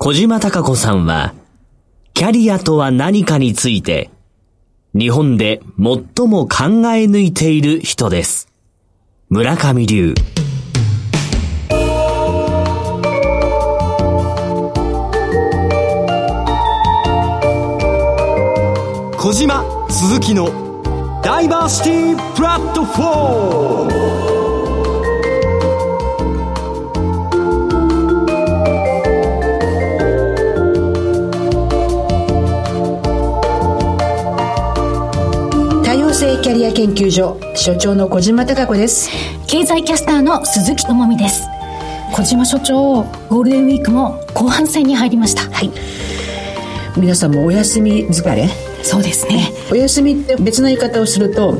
小島隆子さんは、キャリアとは何かについて、日本で最も考え抜いている人です。村上流。小島鈴木のダイバーシティプラットフォーム性キャリア研究所所長の小島貴子です。経済キャスターの鈴木智美です。小島所長ゴールデンウィークも後半戦に入りました。はい。皆さんもお休み疲れ？そうですね。お休みって別の言い方をすると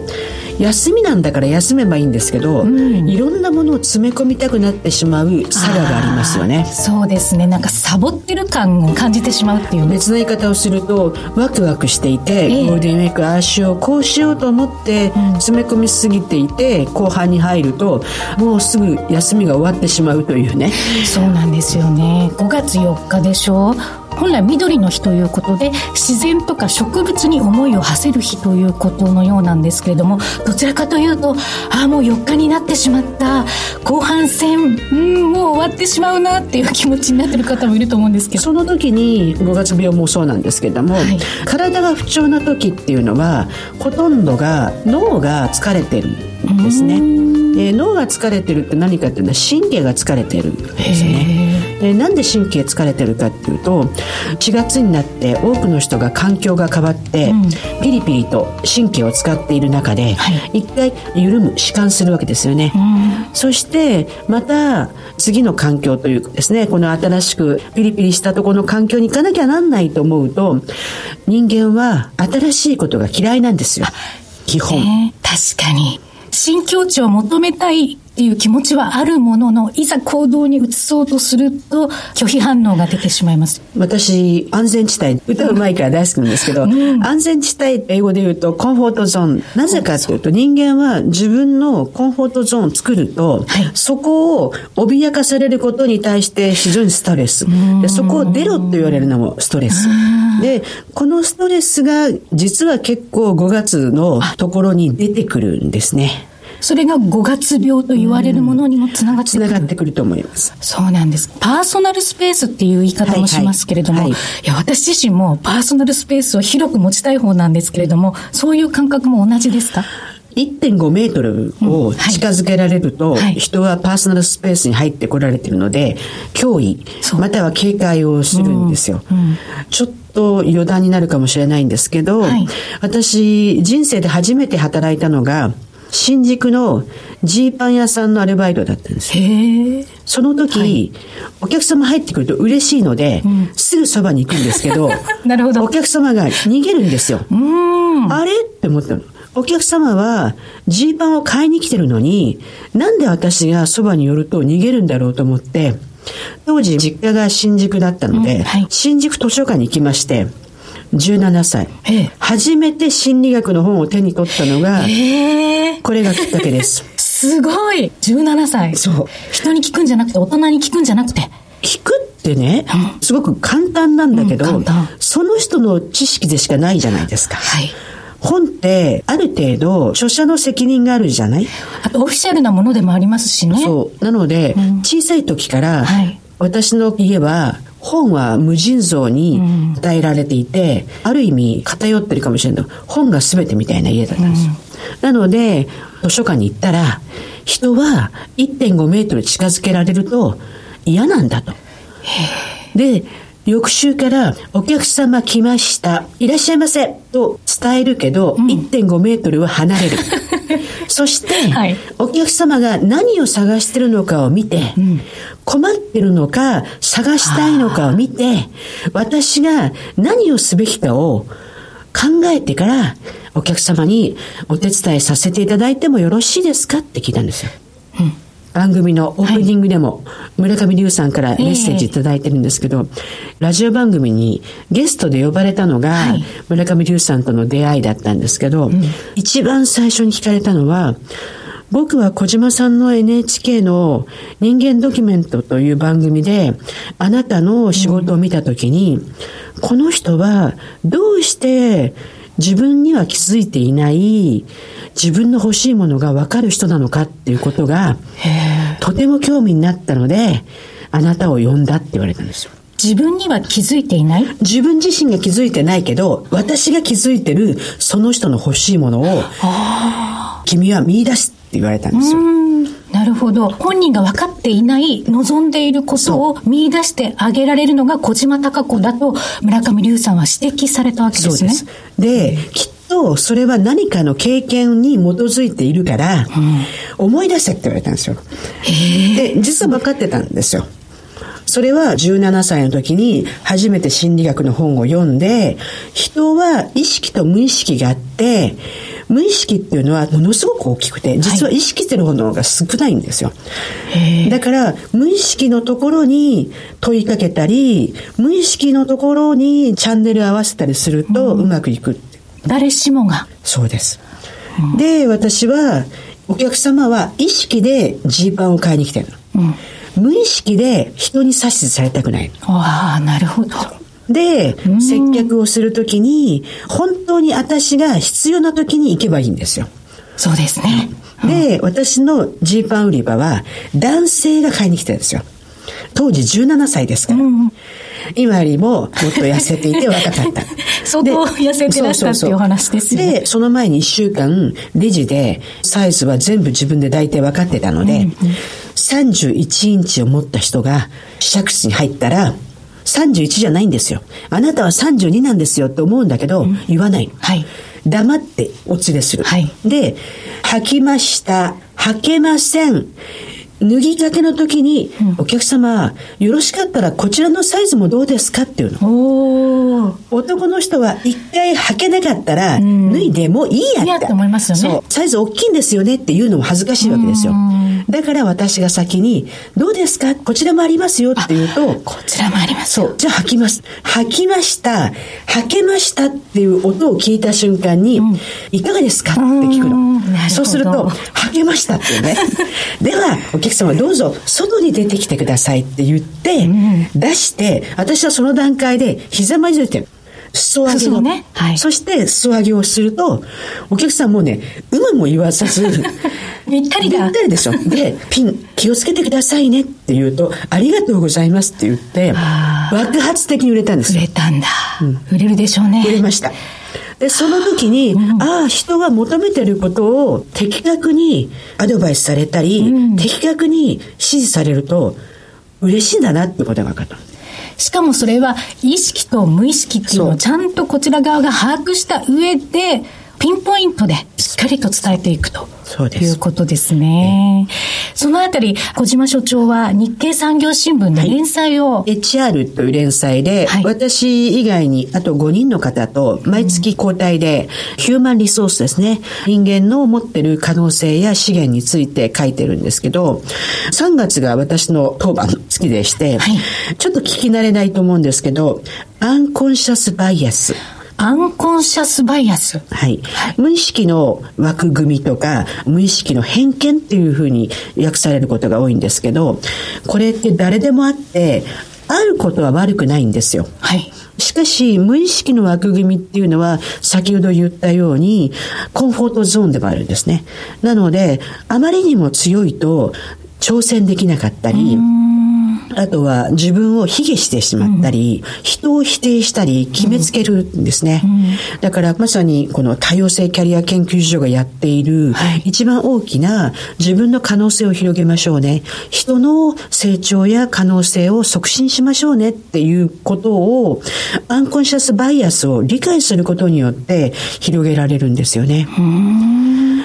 休みなんだから休めばいいんですけど、うん、いろんなものを詰め込みたくなってしまう差がありますよね。そうですね。なんかサボってる感を感じてしまうっていう、ね、別の言い方をするとワクワクしていて、えー、ゴールデンウィークああしようこうしようと思って詰め込みすぎていて、うん、後半に入るともうすぐ休みが終わってしまうというね。そうなんですよね。5月4日でしょ？本来緑の日ということで自然とか植物に思いを馳せる日ということのようなんですけれどもどちらかというとああもう4日になってしまった。後半戦うんもう終わってしまうなっていう気持ちになってる方もいると思うんですけど。その時に5月病もそうなんですけれども、はい、体が不調な時っていうのはほとんどが脳が疲れてるんですね。えー、脳が疲れてるって何かっていうのは神経が疲れてるんですね。でなんで神経疲れてるかっていうと4月になって多くの人が環境が変わって、うん、ピリピリと神経を使っている中で、はい、一回緩む弛緩するわけですよね、うん、そしてまた次の環境というかですねこの新しくピリピリしたところの環境に行かなきゃなんないと思うと人間は新しいことが嫌いなんですよ。基本、え。ー、確かに新境地を求めたいっていう気持ちはあるものの、いざ行動に移そうとすると、拒否反応が出てしまいます。私、安全地帯、歌うまいから大好きなんですけど、うん、安全地帯、英語で言うと、コンフォートゾーン。なぜかというと、人間は自分のコンフォートゾーンを作ると、はい、そこを脅かされることに対して非常にストレス。でそこを出ろって言われるのもストレス。で、このストレスが実は結構5月のところに出てくるんですね。それが五月病と言われるものにもつながってくる、つながってくると思います。そうなんです。パーソナルスペースっていう言い方もしますけれども、はいはい、いや、私自身もパーソナルスペースを広く持ちたい方なんですけれども、そういう感覚も同じですか？1.5メートルを近づけられると、人はパーソナルスペースに入ってこられているので、脅威、または警戒をするんですよ。うんうん、ちょっと余談になるかもしれないんですけど、はい、私、人生で初めて働いたのが、新宿のジーパン屋さんのアルバイトだったんですよ。その時、はい、お客様入ってくると嬉しいので、うん、すぐそばに行くんですけど、なるほど。お客様が逃げるんですよ。あれ？って思ったの。お客様はジーパンを買いに来てるのに、なんで私がそばに寄ると逃げるんだろうと思って、当時実家が新宿だったので、うんはい、新宿図書館に行きまして、17歳、初めて心理学の本を手に取ったのが、これがきっかけです。すごい !17 歳。そう。人に聞くんじゃなくて、大人に聞くんじゃなくて。聞くってね、すごく簡単なんだけど、うん、その人の知識でしかないじゃないですか。はい。本ってある程度著者の責任があるじゃない？あとオフィシャルなものでもありますしね。そう。なので、うん、小さい時から、はい、私の家は本は無尽蔵に与えられていて、うん、ある意味偏ってるかもしれないけど、本が全てみたいな家だったんですよ。うん、なので、図書館に行ったら、人は1.5メートル近づけられると嫌なんだと。で、翌週からお客様来ました。いらっしゃいませ。と伝えるけど、うん、1.5メートルは離れる。そして、はい、お客様が何を探してるのかを見て、うん、困ってるのか、探したいのかを見て、私が何をすべきかを考えてから、お客様にお手伝いさせていただいてもよろしいですか？って聞いたんですよ。うん番組のオープニングでも、村上龍さんからメッセージいただいてるんですけど、ラジオ番組にゲストで呼ばれたのが、村上龍さんとの出会いだったんですけど、一番最初に聞かれたのは、僕は小島さんの NHK の人間ドキュメントという番組で、あなたの仕事を見たときに、うん、この人はどうして自分には気づいていない自分の欲しいものが分かる人なのかっていうことが、とても興味になったので、あなたを呼んだって言われたんですよ。自分には気づいていない？自分自身が気づいてないけど、私が気づいてるその人の欲しいものを、君は見出すって言われたんですよ。なるほど。本人が分かっていない望んでいることを見出してあげられるのが小島貴子だと村上龍さんは指摘されたわけですね。そうです。で、きっとそれは何かの経験に基づいているから、うん、思い出せって言われたんですよ。で、実は分かってたんですよ。それは17歳の時に初めて心理学の本を読んで、人は意識と無意識があって、無意識っていうのはものすごく大きくて、実は意識してるものが少ないんですよ。だから、無意識のところに問いかけたり、無意識のところにチャンネル合わせたりするとうまくいく。うん、誰しもが。そうです。うん、で、私は、お客様は意識でジーパンを買いに来てるの。うん無意識で人に指図されたくない。ああ、なるほど。で、接客をするときに、本当に私が必要なときに行けばいいんですよ。そうですね。で、私のジーパン売り場は、男性が買いに来てるんですよ。当時17歳ですから。うん今よりももっと痩せていて若かった。相当痩せてらしたっていうお話ですよね。で、その前に1週間、レジでサイズは全部自分で大体分かってたので、うんうん、31インチを持った人が試着室に入ったら、31じゃないんですよ。あなたは32なんですよって思うんだけど、うん、言わない。はい。黙ってお連れする。はい。で、履きました。履けません。脱ぎかけの時に、うん、お客様、よろしかったらこちらのサイズもどうですかっていうの。男の人は一回履けなかったら、脱いでもいいやって。いいやって思いますよね。サイズ大きいんですよねっていうのも恥ずかしいわけですよ。だから私が先に、どうですか？こちらもありますよって言うと、こちらもありますそう。じゃあ履きます。履きました。履けましたっていう音を聞いた瞬間に、うん、いかがですか？って聞くの。そうすると、履けましたっていうね。では、お客様どうぞ外に出てきてくださいって言って、うん、出して、私はその段階で膝まじってる。裾上げを、ねはい、そして裾上げをすると、お客さんもね、有無も言わさず、ぴったりだ。ぴったりでしょ。で、ピン、気をつけてくださいねって言うと、ありがとうございますって言って、爆発的に売れたんです売れたんだ、うん。売れるでしょうね。売れました。で、その時に、うん、ああ、人が求めてることを的確にアドバイスされたり、うん、的確に指示されると、嬉しいんだなってことが分かった。しかもそれは意識と無意識っていうのをちゃんとこちら側が把握した上で、ピンポイントでしっかりと伝えていくということですね。そのあたり、小島所長は日経産業新聞で連載を、はい、HR という連載で、はい、私以外にあと5人の方と毎月交代で、ヒューマンリソースですね。人間の持ってる可能性や資源について書いてるんですけど、3月が私の当番の月でして、はい、ちょっと聞き慣れないと思うんですけど、アンコンシャスバイアス。アンコンシャスバイアス。はい。無意識の枠組みとか、無意識の偏見っていうふうに訳されることが多いんですけど、これって誰でもあって、あることは悪くないんですよ。はい。しかし、無意識の枠組みっていうのは、先ほど言ったように、コンフォートゾーンでもあるんですね。なので、あまりにも強いと、挑戦できなかったり、あとは自分を卑下してしまったり、うん、人を否定したり決めつけるんですね。うん、だからまさにこの多様性キャリア研究所がやっている、一番大きな自分の可能性を広げましょうね。人の成長や可能性を促進しましょうねっていうことを、アンコンシャスバイアスを理解することによって広げられるんですよね。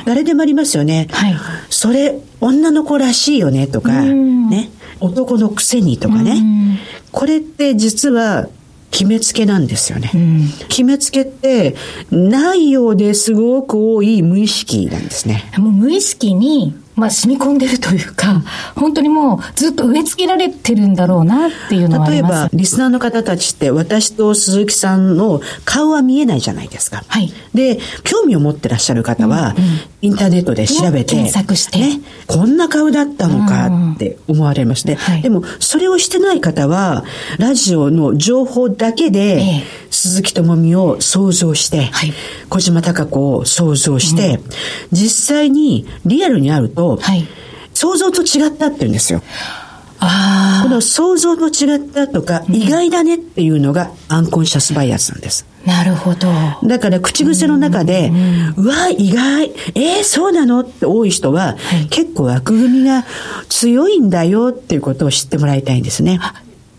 誰でもありますよね。はい、それ、女の子らしいよねとか、ね。男のくせにとかね、これって実は決めつけなんですよね。うん、決めつけってないようですごく多い無意識なんですね。もう無意識にまあ、染み込んでるというか、本当にもうずっと植え付けられてるんだろうなっていうのはあります。例えば、リスナーの方たちって私と鈴木さんの顔は見えないじゃないですか。はい。で、興味を持ってらっしゃる方は、うんうん、インターネットで調べて、検索して、ね、こんな顔だったのかって思われますね。はい、でも、それをしてない方は、ラジオの情報だけで、ええ、鈴木智美を想像して、はい、小島貴子を想像して、うん、実際にリアルにあると、はい、想像と違ったって言うんですよ。この想像と違ったとか、意外だねっていうのがアンコンシャスバイアスなんです。なるほど。だから口癖の中で、うわ、意外、えー、そうなの？って多い人は、はい、結構枠組みが強いんだよっていうことを知ってもらいたいんですね。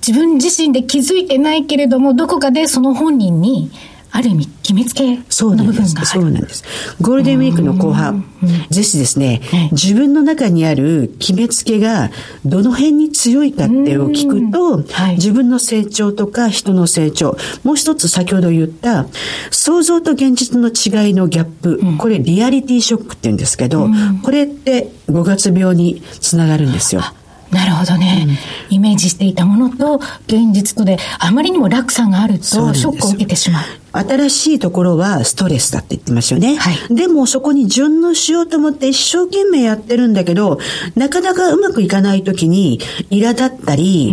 自分自身で気づいてないけれども、どこかでその本人に、ある意味決めつけの部分がそうなんです。ゴールデンウィークの後半、ぜひですね、自分の中にある決めつけがどの辺に強いかってを聞くと、はい、自分の成長とか人の成長、もう一つ先ほど言った想像と現実の違いのギャップ、うん、これリアリティショックって言うんですけど、これって5月病につながるんですよ。なるほどね、うん、イメージしていたものと現実とであまりにも落差があるとショックを受けてしまう。新しいところはストレスだって言ってますよね。はい、でもそこに順応しようと思って一生懸命やってるんだけど、なかなかうまくいかない時に苛立ったり、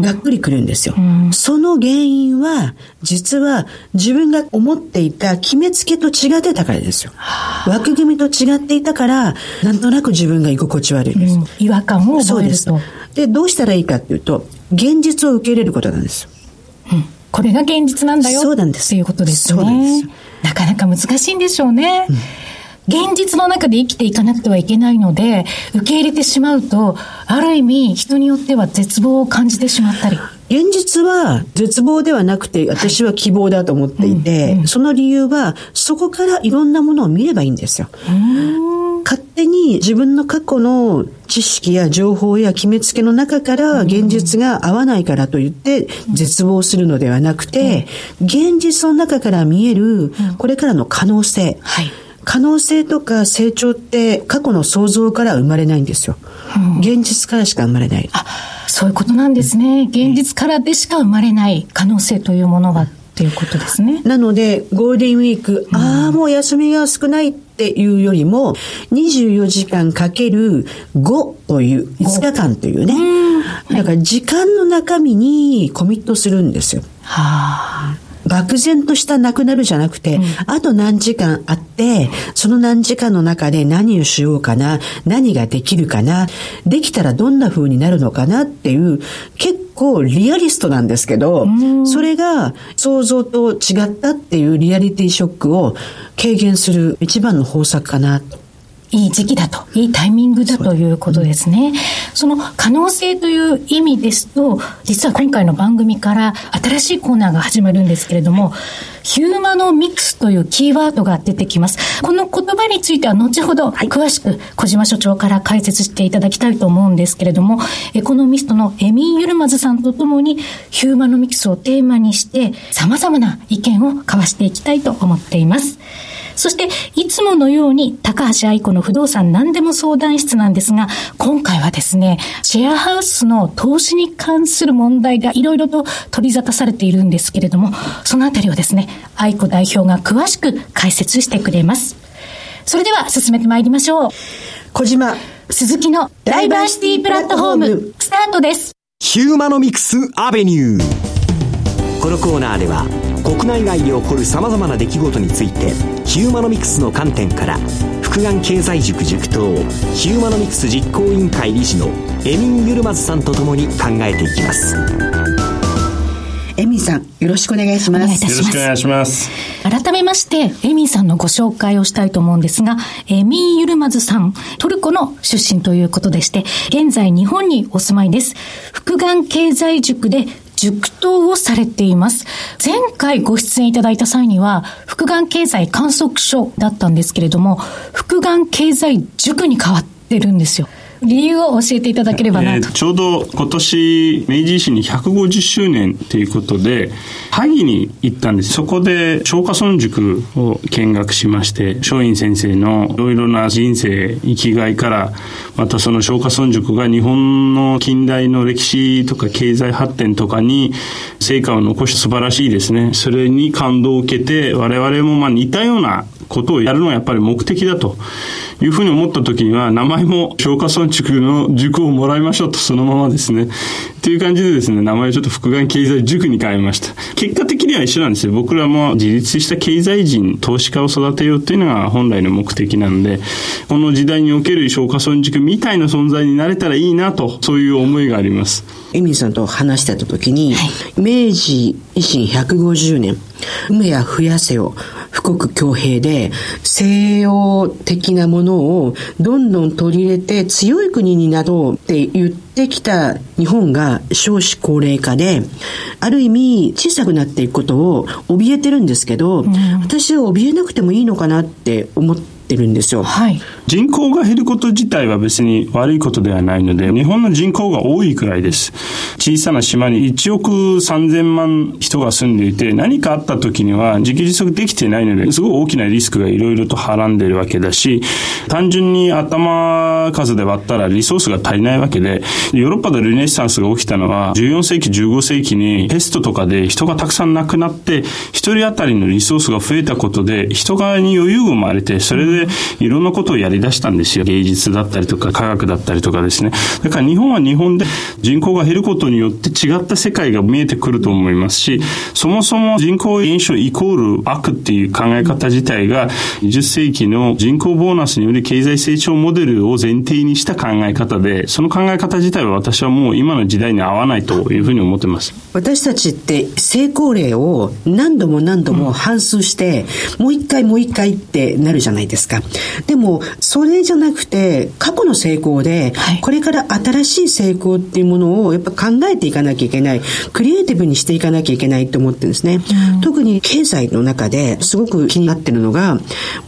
がっくりくるんですよ。その原因は、実は自分が思っていた決めつけと違ってたからですよ。枠組みと違っていたから、なんとなく自分が居心地悪いです。違和感を覚えると。で、どうしたらいいかっていうと、現実を受け入れることなんです。うんこれが現実なんだよそうなんですっていうことですね。なかなか難しいんでしょうね。うん現実の中で生きていかなくてはいけないので、受け入れてしまうと、ある意味人によっては絶望を感じてしまったり。現実は絶望ではなくて、私は希望だと思っていて、はいうんうん、その理由は、そこからいろんなものを見ればいいんですよ。勝手に自分の過去の知識や情報や決めつけの中から現実が合わないからといって絶望するのではなくて、現実の中から見えるこれからの可能性。可能性とか成長って過去の想像から生まれないんですよ。現実からしか生まれない。あ、そういうことなんですね。現実からでしか生まれない可能性というものがっていうことですね。なので、ゴールデンウィーク、うん、ああ、もう休みが少ないっていうよりも、24時間かける5という、5日間というね。だから時間の中身にコミットするんですよ。はあ。漠然としたなくなるじゃなくて、うん、あと何時間あって、その何時間の中で何をしようかな、何ができるかな、できたらどんな風になるのかなっていう、結構リアリストなんですけど、それが想像と違ったっていうリアリティショックを軽減する一番の方策かなと。いい時期だと、いいタイミングだということですね。その可能性という意味ですと、実は今回の番組から新しいコーナーが始まるんですけれども、ヒューマノミクスというキーワードが出てきます。この言葉については後ほど詳しく小島所長から解説していただきたいと思うんですけれども、エコノミストのエミン・ユルマズさんとともにヒューマノミクスをテーマにして様々な意見を交わしていきたいと思っています。そして、いつものように、高橋愛子の不動産何でも相談室なんですが、今回はですね、シェアハウスの投資に関する問題がいろいろと取り沙汰されているんですけれども、そのあたりをですね、愛子代表が詳しく解説してくれます。それでは進めてまいりましょう。小島、鈴木のダイバーシティプラットフォーム、スタートです。ヒューマノミクスアベニュー。このコーナーでは、国内外で起こるさまざまな出来事についてヒューマノミクスの観点から福眼経済塾塾頭ヒューマノミクス実行委員会理事のエミン・ユルマズさんと共に考えていきます。エミンさんよろしくお願いしますよろしくお願いします改めましてエミンさんのご紹介をしたいと思うんですがエミン・ユルマズさんトルコの出身ということでして現在日本にお住まいです福眼経済塾で塾頭をされています。前回ご出演いただいた際には、福眼経済観測所だったんですけれども、福眼経済塾に変わってるんですよ。理由を教えていただければなと。えー、ちょうど今年、明治維新に150周年ということで、萩に行ったんです。そこで、松下村塾を見学しまして、松陰先生のいろいろな人生、生きがいから、またその松下村塾が日本の近代の歴史とか経済発展とかに成果を残して素晴らしいですね。それに感動を受けて、我々もまあ似たようなことをやるのがやっぱり目的だというふうに思った時には、名前も消化村塾の塾をもらいましょうと、そのままですね。という感じでですね、名前をちょっと複眼経済塾に変えました。結果的には一緒なんですよ。僕らも自立した経済人、投資家を育てようというのが本来の目的なんで、この時代における消化村塾みたいな存在になれたらいいなと、そういう思いがあります。エミンさんと話してた時に、はい、明治維新150年、梅や増やせを富国強兵で西洋的なものをどんどん取り入れて強い国になろうって言ってきた日本が少子高齢化で、ある意味小さくなっていくことを怯えてるんですけど、うん、私は怯えなくてもいいのかなって思ってってるんですよ。はい。人口が減ること自体は別に悪いことではないので、日本の人口が多いくらいです。小さな島に1億3000万人が住んでいて、何かあった時には自給自足できてないので、すごい大きなリスクがいろいろとはらんでるわけだし、単純に頭数で割ったらリソースが足りないわけで、ヨーロッパでルネッサンスが起きたのは、14世紀、15世紀にペストとかで人がたくさん亡くなって、一人当たりのリソースが増えたことで、人側に余裕が生まれて、それででいろんなことをやり出したんですよ。芸術だったりとか科学だったりとかですね。だから日本は日本で人口が減ることによって違った世界が見えてくると思いますし、そもそも人口減少イコール悪っていう考え方自体が20世紀の人口ボーナスによる経済成長モデルを前提にした考え方で、その考え方自体は私はもう今の時代に合わないというふうに思ってます。私たちって成功例を何度も何度も反数して、うん、もう一回もう一回ってなるじゃないですか。でも、それじゃなくて、過去の成功で、これから新しい成功っていうものをやっぱ考えていかなきゃいけない。クリエイティブにしていかなきゃいけないと思ってるんですね。うん、特に経済の中ですごく気になってるのが、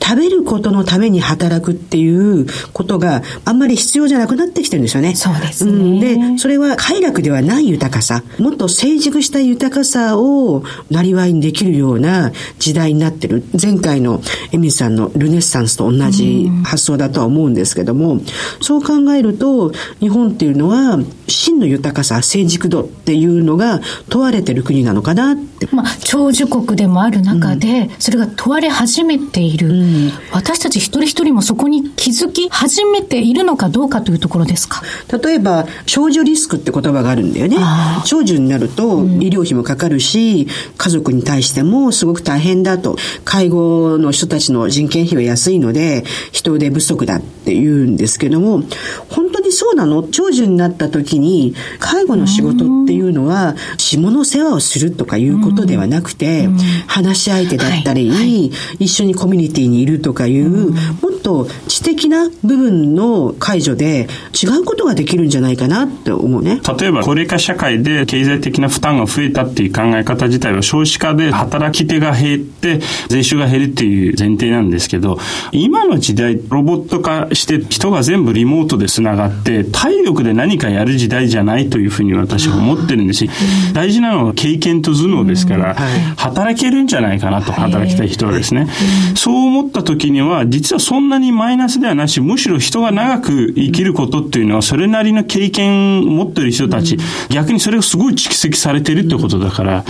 食べることのために働くっていうことがあんまり必要じゃなくなってきてるんですよね。そうですね。うん、で、それは快楽ではない豊かさ、もっと成熟した豊かさをなりわいにできるような時代になってる。前回のエミさんのルネッサンンスと同じ発想だとは思うんですけども、そう考えると、日本っていうのは、真の豊かさ、成熟度っていうのが問われてる国なのかなって。まあ、長寿国でもある中で、それが問われ始めている、うん、私たち一人一人もそこに気づき始めているのかどうかというところですか？例えば、長寿リスクって言葉があるんだよね。長寿になると、医療費もかかるし、家族に対してもすごく大変だと。介護の人たちの人件費は安いので、人手不足だって言うんですけども、本当にそうなの？長寿になった時に、介護の仕事っていうのは、下の世話をするとかいうことではなくて、話し相手だったり、はい。はい、一緒にコミュニティにいるとかいう、もっと知的な部分の解除で違うことができるんじゃないかなって思うね。例えば、高齢化社会で経済的な負担が増えたっていう考え方自体は少子化で働き手が減って、税収が減るっていう前提なんですけど、今の時代、ロボット化して人が全部リモートで繋がって、体力で何かやる時代じゃないというふうに私は思ってるんですし、大事なのは経験と頭脳ですから、働けるんじゃないかなと、働きたい人はですね。そう思った時には、実はそんなにマイナスではなし、むしろ人が長く生きることっていうのは、それなりの経験を持ってる人たち、逆にそれがすごい蓄積されてるってことだから、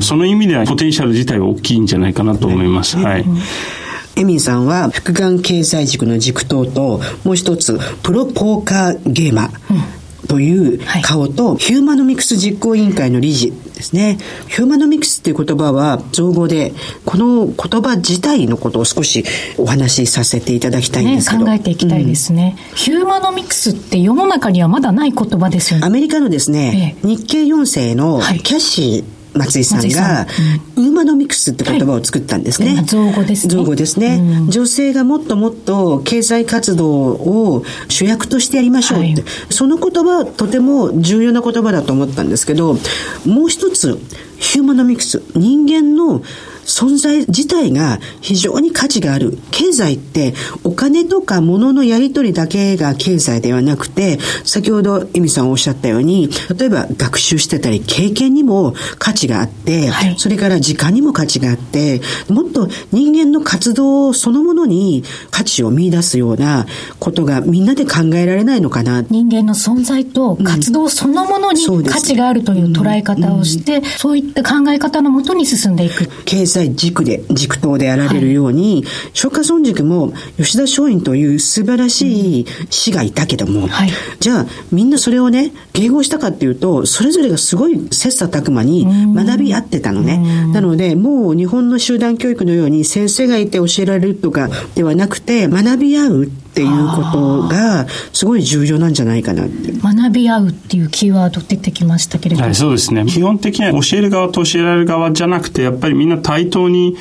その意味ではポテンシャル自体は大きいんじゃないかなと思います。はい。エミンさんは、福眼経済塾の塾頭と、もう一つ、プロポーカーゲーマー。という顔と、ヒューマノミクス実行委員会の理事ですね。ヒューマノミクスっていう言葉は造語で、この言葉自体のことを少しお話しさせていただきたいんですけど。ね、考えていきたいですね、うん、ヒューマノミクスって世の中にはまだない言葉ですよね。アメリカのですね、ええ、日系4世のキャシー、松井さんが、ウーマノミクスって言葉を作ったんですね。造語ですね。造語ですね、うん、女性がもっともっと経済活動を主役としてやりましょうって、はい、その言葉とても重要な言葉だと思ったんですけど、もう一つ、ヒューマノミクス、人間の存在自体が非常に価値がある。経済ってお金とか物のやり取りだけが経済ではなくて、先ほどエミさんおっしゃったように、例えば学習してたり経験にも価値があって、はい、それから時間にも価値があって、もっと人間の活動そのものに価値を見出すようなことがみんなで考えられないのかな。人間の存在と活動そのものに価値があるという捉え方をして、そういった考え方のもとに進んでいく。経済際軸で、軸頭であられるように、はい、松下村塾も吉田松陰という素晴らしい師がいたけども、はい、じゃあみんなそれをね、迎合したかっていうと、それぞれがすごい切磋琢磨に学び合ってたのね。なので、もう日本の集団教育のように先生がいて教えられるとかではなくて、学び合うっていうことがすごい重要なんじゃないかなって。学び合うっていうキーワード出てきましたけれども、はい、そうですね。基本的には教える側と教えられる側じゃなくてやっぱりみんな対対等に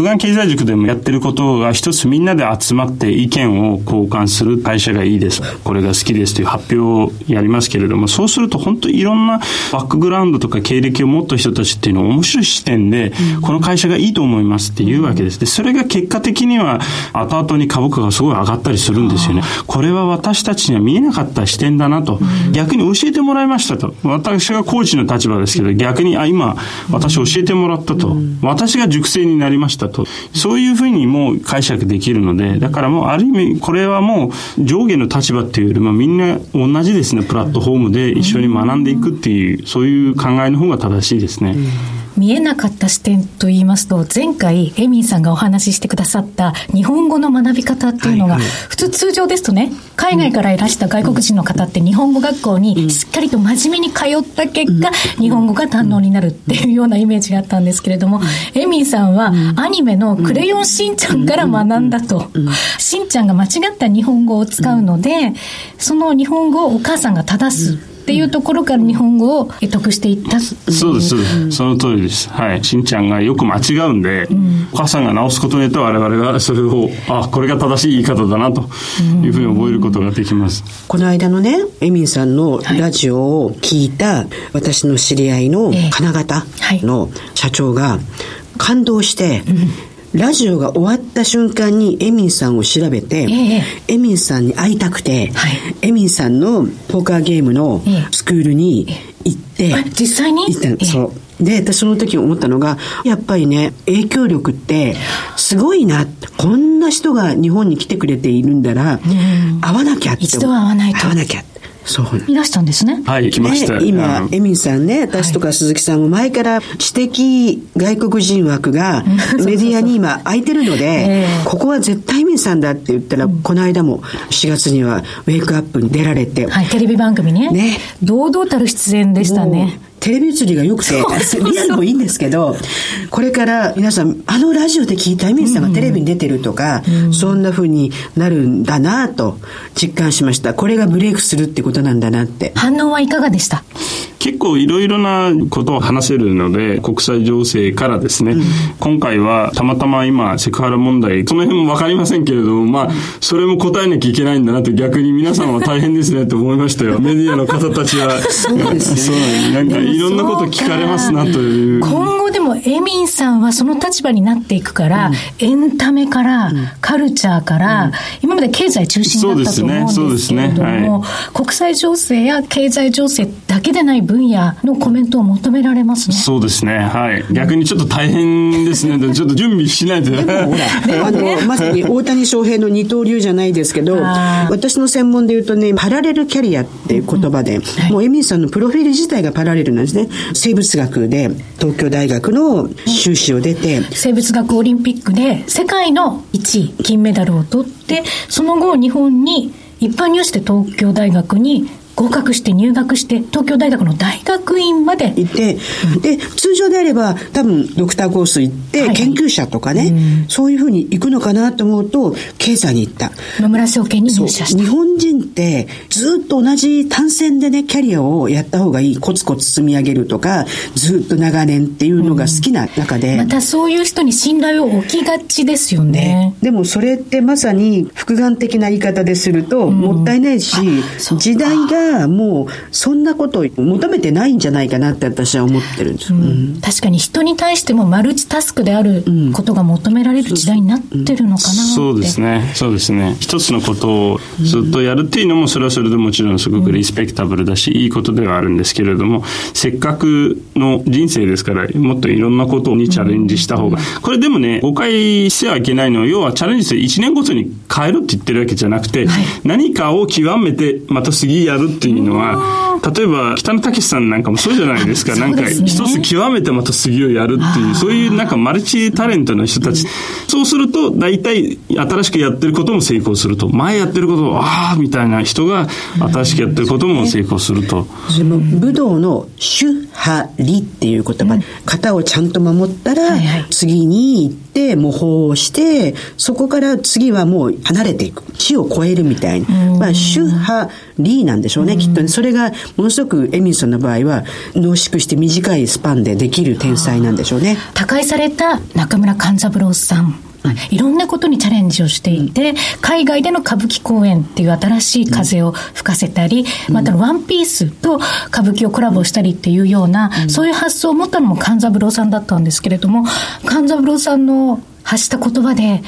福眼経済塾でもやってることが一つみんなで集まって意見を交換する会社がいいです。これが好きですという発表をやりますけれどもそうすると本当にいろんなバックグラウンドとか経歴を持った人たちっていうのを面白い視点で、この会社がいいと思いますっていうわけです。でそれが結果的には後々に株価がすごい上がったりするんですよね。これは私たちには見えなかった視点だなと、逆に教えてもらいましたと。私がコーチの立場ですけど逆にあ今私教えてもらったと、私が熟成になりましたとそういうふうにもう解釈できるのでだからもうある意味これはもう上下の立場っていうよりもみんな同じですねプラットフォームで一緒に学んでいくっていうそういう考えの方が正しいですね。見えなかった視点と言いますと、前回、エミンさんがお話ししてくださった日本語の学び方っていうのが、普通通常ですとね、海外からいらした外国人の方って日本語学校にしっかりと真面目に通った結果、日本語が堪能になるっていうようなイメージがあったんですけれども、エミンさんはアニメのクレヨンしんちゃんから学んだと。しんちゃんが間違った日本語を使うので、その日本語をお母さんが正す。っていうところから日本語を得していったそうです、うん、その通りです。はい。しんちゃんがよく間違うんで、うん、お母さんが直すことによって我々がそれをあこれが正しい言い方だなというふうに覚えることができます、この間のねエミンさんのラジオを聞いた、私の知り合いの金型の社長が感動して、ラジオが終わった瞬間にエミンさんを調べて、えエミンさんに会いたくて、はい、エミンさんのポーカーゲームのスクールに行って、実際に？行ったそう。で、私その時思ったのが、やっぱりね、影響力ってすごいな。こんな人が日本に来てくれているんだら、会わなきゃって。一度は会わないと。会わなきゃ。そう。いらしたんですね。はい来ました、ね、今エミンさんね私とか鈴木さんも前から知的外国人枠がメディアに今空いてるので、ここは絶対エミンさんだって言ったら、この間も4月にはウェイクアップに出られて、はい、テレビ番組ね。ね。堂々たる出演でしたねテレビ映りが良くて、リアルもいいんですけど、これから皆さん、あのラジオで聞いたエミンさんがテレビに出てるとか、うん、そんな風になるんだなと実感しました。これがブレイクするってことなんだなって。反応はいかがでした？結構いろいろなことを話せるので、国際情勢からですね、うん、今回はたまたま今、セクハラ問題、その辺もわかりませんけれども、まあ、それも答えなきゃいけないんだなと逆に皆さんは大変ですねと思いましたよ。メディアの方たちは。そうですね。なんかいろんなこと聞かれますなという。今後でもエミンさんはその立場になっていくから、うん、エンタメから、うん、カルチャーから、うん、今まで経済中心だったと思うんですけれども、ね。ね。はい、国際情勢や経済情勢だけでない分野のコメントを求められますね。そうですね。はい。逆にちょっと大変ですね。ちょっと準備しないと。でもほら、あの、まさに大谷翔平の二刀流じゃないですけど、私の専門で言うとね、パラレルキャリアっていう言葉で、うん。はい、もうエミンさんのプロフィール自体がパラレルなんですね。生物学で東京大学の修士を出て、生物学オリンピックで世界の1位、金メダルを取って、その後日本に一般入試で東京大学に合格して入学して東京大学の大学院まで。行って、うん、で通常であれば多分ドクターコース行って、研究者とかね、うん、そういうふうに行くのかなと思うと経済に行った。野村証券に入社した。日本人ってずっと同じ単線でねキャリアをやった方がいい。コツコツ積み上げるとかずっと長年っていうのが好きな中で、うん、またそういう人に信頼を置きがちですよね、ね、でもそれってまさに複眼的な言い方でするともったいないし、時代がはもうそんなことを求めてないんじゃないかなって私は思ってるんです、うん、確かに人に対してもマルチタスクであることが求められる時代になってるのかなそうですね。そうですね。一つのことをずっとやるっていうのもそれはそれでもちろんすごくリスペクタブルだし、いいことではあるんですけれどもせっかくの人生ですからもっといろんなことにチャレンジした方がこれでもね誤解してはいけないのは要はチャレンジして1年ごとに変えるって言ってるわけじゃなくて、はい、何かを極めてまた次やるっていうのは例えば北野武さんなんかもそうじゃないですか。なんか一つ極めてまた次をやるっていうそういうなんかマルチタレントの人たち。そうすると大体新しくやってることも成功すると。前やってることをああみたいな人が新しくやってることも成功すると。その武道の主派理っていう言葉、型をちゃんと守ったら、次に行って模倣をしてそこから次はもう離れていく。死を超えるみたいな、まあ、主派理なんでしょうね、きっとね。それがものすごくエミンさんの場合は濃縮して短いスパンでできる天才なんでしょうね。他界された中村勘三郎さん。い。ろんなことにチャレンジをしていて、海外での歌舞伎公演っていう新しい風を吹かせたり、またワンピースと歌舞伎をコラボしたりっていうような、そういう発想を持ったのも勘三郎さんだったんですけれども、勘三郎さんの発した言葉で、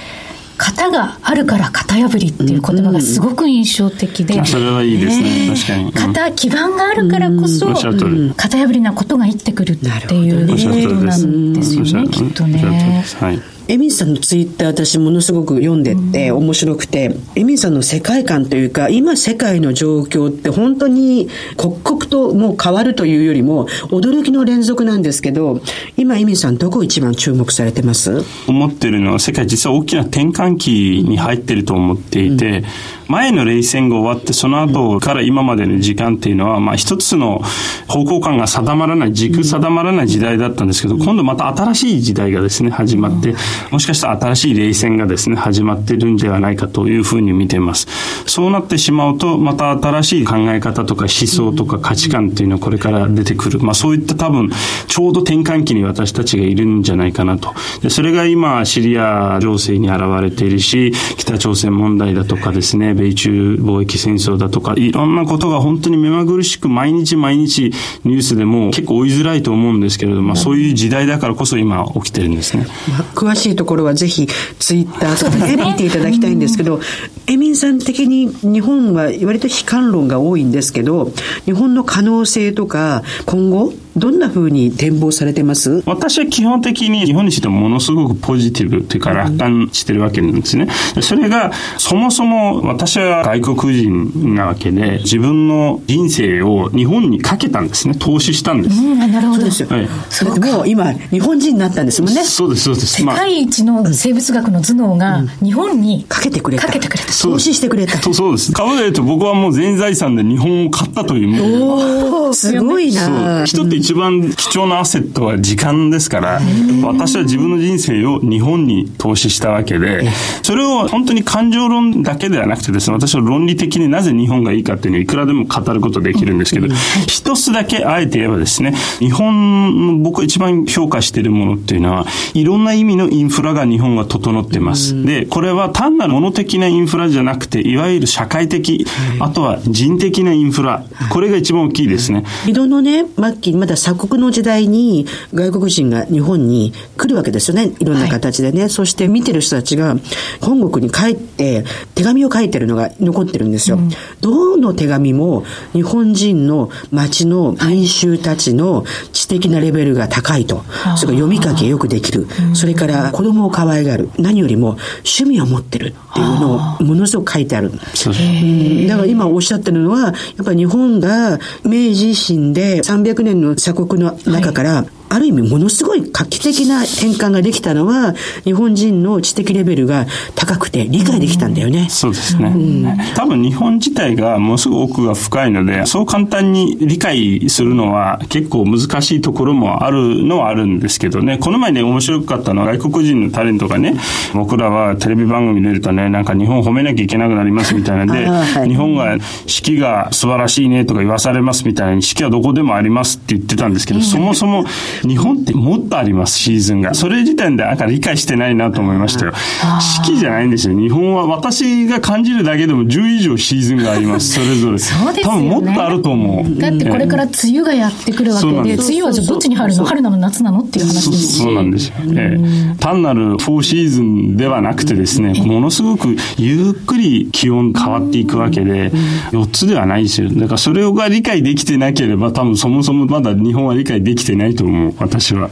型があるから型破りっていう言葉がすごく印象的で、うん、それはいいですね、確かに、型基盤があるからこそ、型破りなことが生ってくるっていうことなんですよね、きっとね。はいエミンさんのツイッター私ものすごく読んでって面白くて、エミンさんの世界観というか今世界の状況って本当に刻々ともう変わるというよりも驚きの連続なんですけど今エミンさんどこ一番注目されてます？思ってるのは世界実は大きな転換期に入ってると思っていて、うん前の冷戦が終わってその後から今までの時間っていうのは、まあ一つの方向感が定まらない、軸定まらない時代だったんですけど、今度また新しい時代がですね、始まって、もしかしたら新しい冷戦がですね、始まってるんではないかというふうに見ています。そうなってしまうと、また新しい考え方とか思想とか価値観っていうのはこれから出てくる。まあそういった多分、ちょうど転換期に私たちがいるんじゃないかなと。でそれが今、シリア情勢に現れているし、北朝鮮問題だとかですね、米中貿易戦争だとか、いろんなことが本当に目まぐるしく毎日毎日ニュースでも結構追いづらいと思うんですけれども、まあ、そういう時代だからこそ今起きてるんですね。まあ、詳しいところはぜひツイッターとかで見ていただきたいんですけど、エミンさん的に日本は割と悲観論が多いんですけど、日本の可能性とか今後どんなふうに展望されてます？私は基本的に日本についてものすごくポジティブというか楽観してるわけなんですね。それがそもそも私は外国人なわけで自分の人生を日本にかけたんですね。投資したんです。うん、なるほど。ですよ。はい、それでもう今日本人になったんですもんね。そうです、そうです。世界一の生物学の頭脳が日本にかけてくれた。かけてくれた。投資してくれた。そうです。株で言うと僕はもう全財産で日本を買ったという。おおすごいな。人って一番貴重重なアセットは時間ですから、私は自分の人生を日本に投資したわけで、それを本当に感情論だけではなくてですね、私は論理的になぜ日本がいいかっていうのをいくらでも語ることできるんですけど、一つだけあえて言えばですね、日本の僕が一番評価しているものっていうのは、いろんな意味のインフラが日本が整っています。で、これは単なる物的なインフラじゃなくて、いわゆる社会的、あとは人的なインフラ、これが一番大きいですね。井戸のね、末期、まだ鎖国の時代に外国人が日本に来るわけですよね。いろんな形でね。はい、そして見てる人たちが本国に帰って手紙を書いてるのが残ってるんですよ。うん、どの手紙も日本人の町の民衆たちの知的なレベルが高いと。はい、それから読み書きよくできる。それから子供を可愛がる。何よりも趣味を持ってるっていうのをものすごく書いてある。うん、だから今おっしゃってるのは、やっぱり日本が明治維新で300年の鎖国の中から、はいある意味ものすごい画期的な転換ができたのは、日本人の知的レベルが高くて理解できたんだよね。うん、そうですね、うん、多分日本自体がものすごく奥が深いので、そう簡単に理解するのは結構難しいところもあるのはあるんですけどね、この前ね、面白かったのは外国人のタレントがね、僕らはテレビ番組出るとね、なんか日本褒めなきゃいけなくなりますみたいなんで、はい、日本が四季が素晴らしいねとか言わされますみたいに、四季はどこでもありますって言ってたんですけど、そもそも日本ってもっとあります、シーズンが。それ自体でなんか理解してないなと思いましたよ。四季じゃないんですよ。日本は私が感じるだけでも10以上シーズンがあります、それぞれ。そうですよね多分もっとあると思う。だってこれから梅雨がやってくるわけで、梅雨はじゃあどっちに入るの？春なの？夏なの？っていう話ですし。そうなんですよ、ええ単なる4シーズンではなくてですね、ものすごくゆっくり気温変わっていくわけで、4つではないですよ。だからそれが理解できてなければ、多分そもそもまだ日本は理解できてないと思う、私は。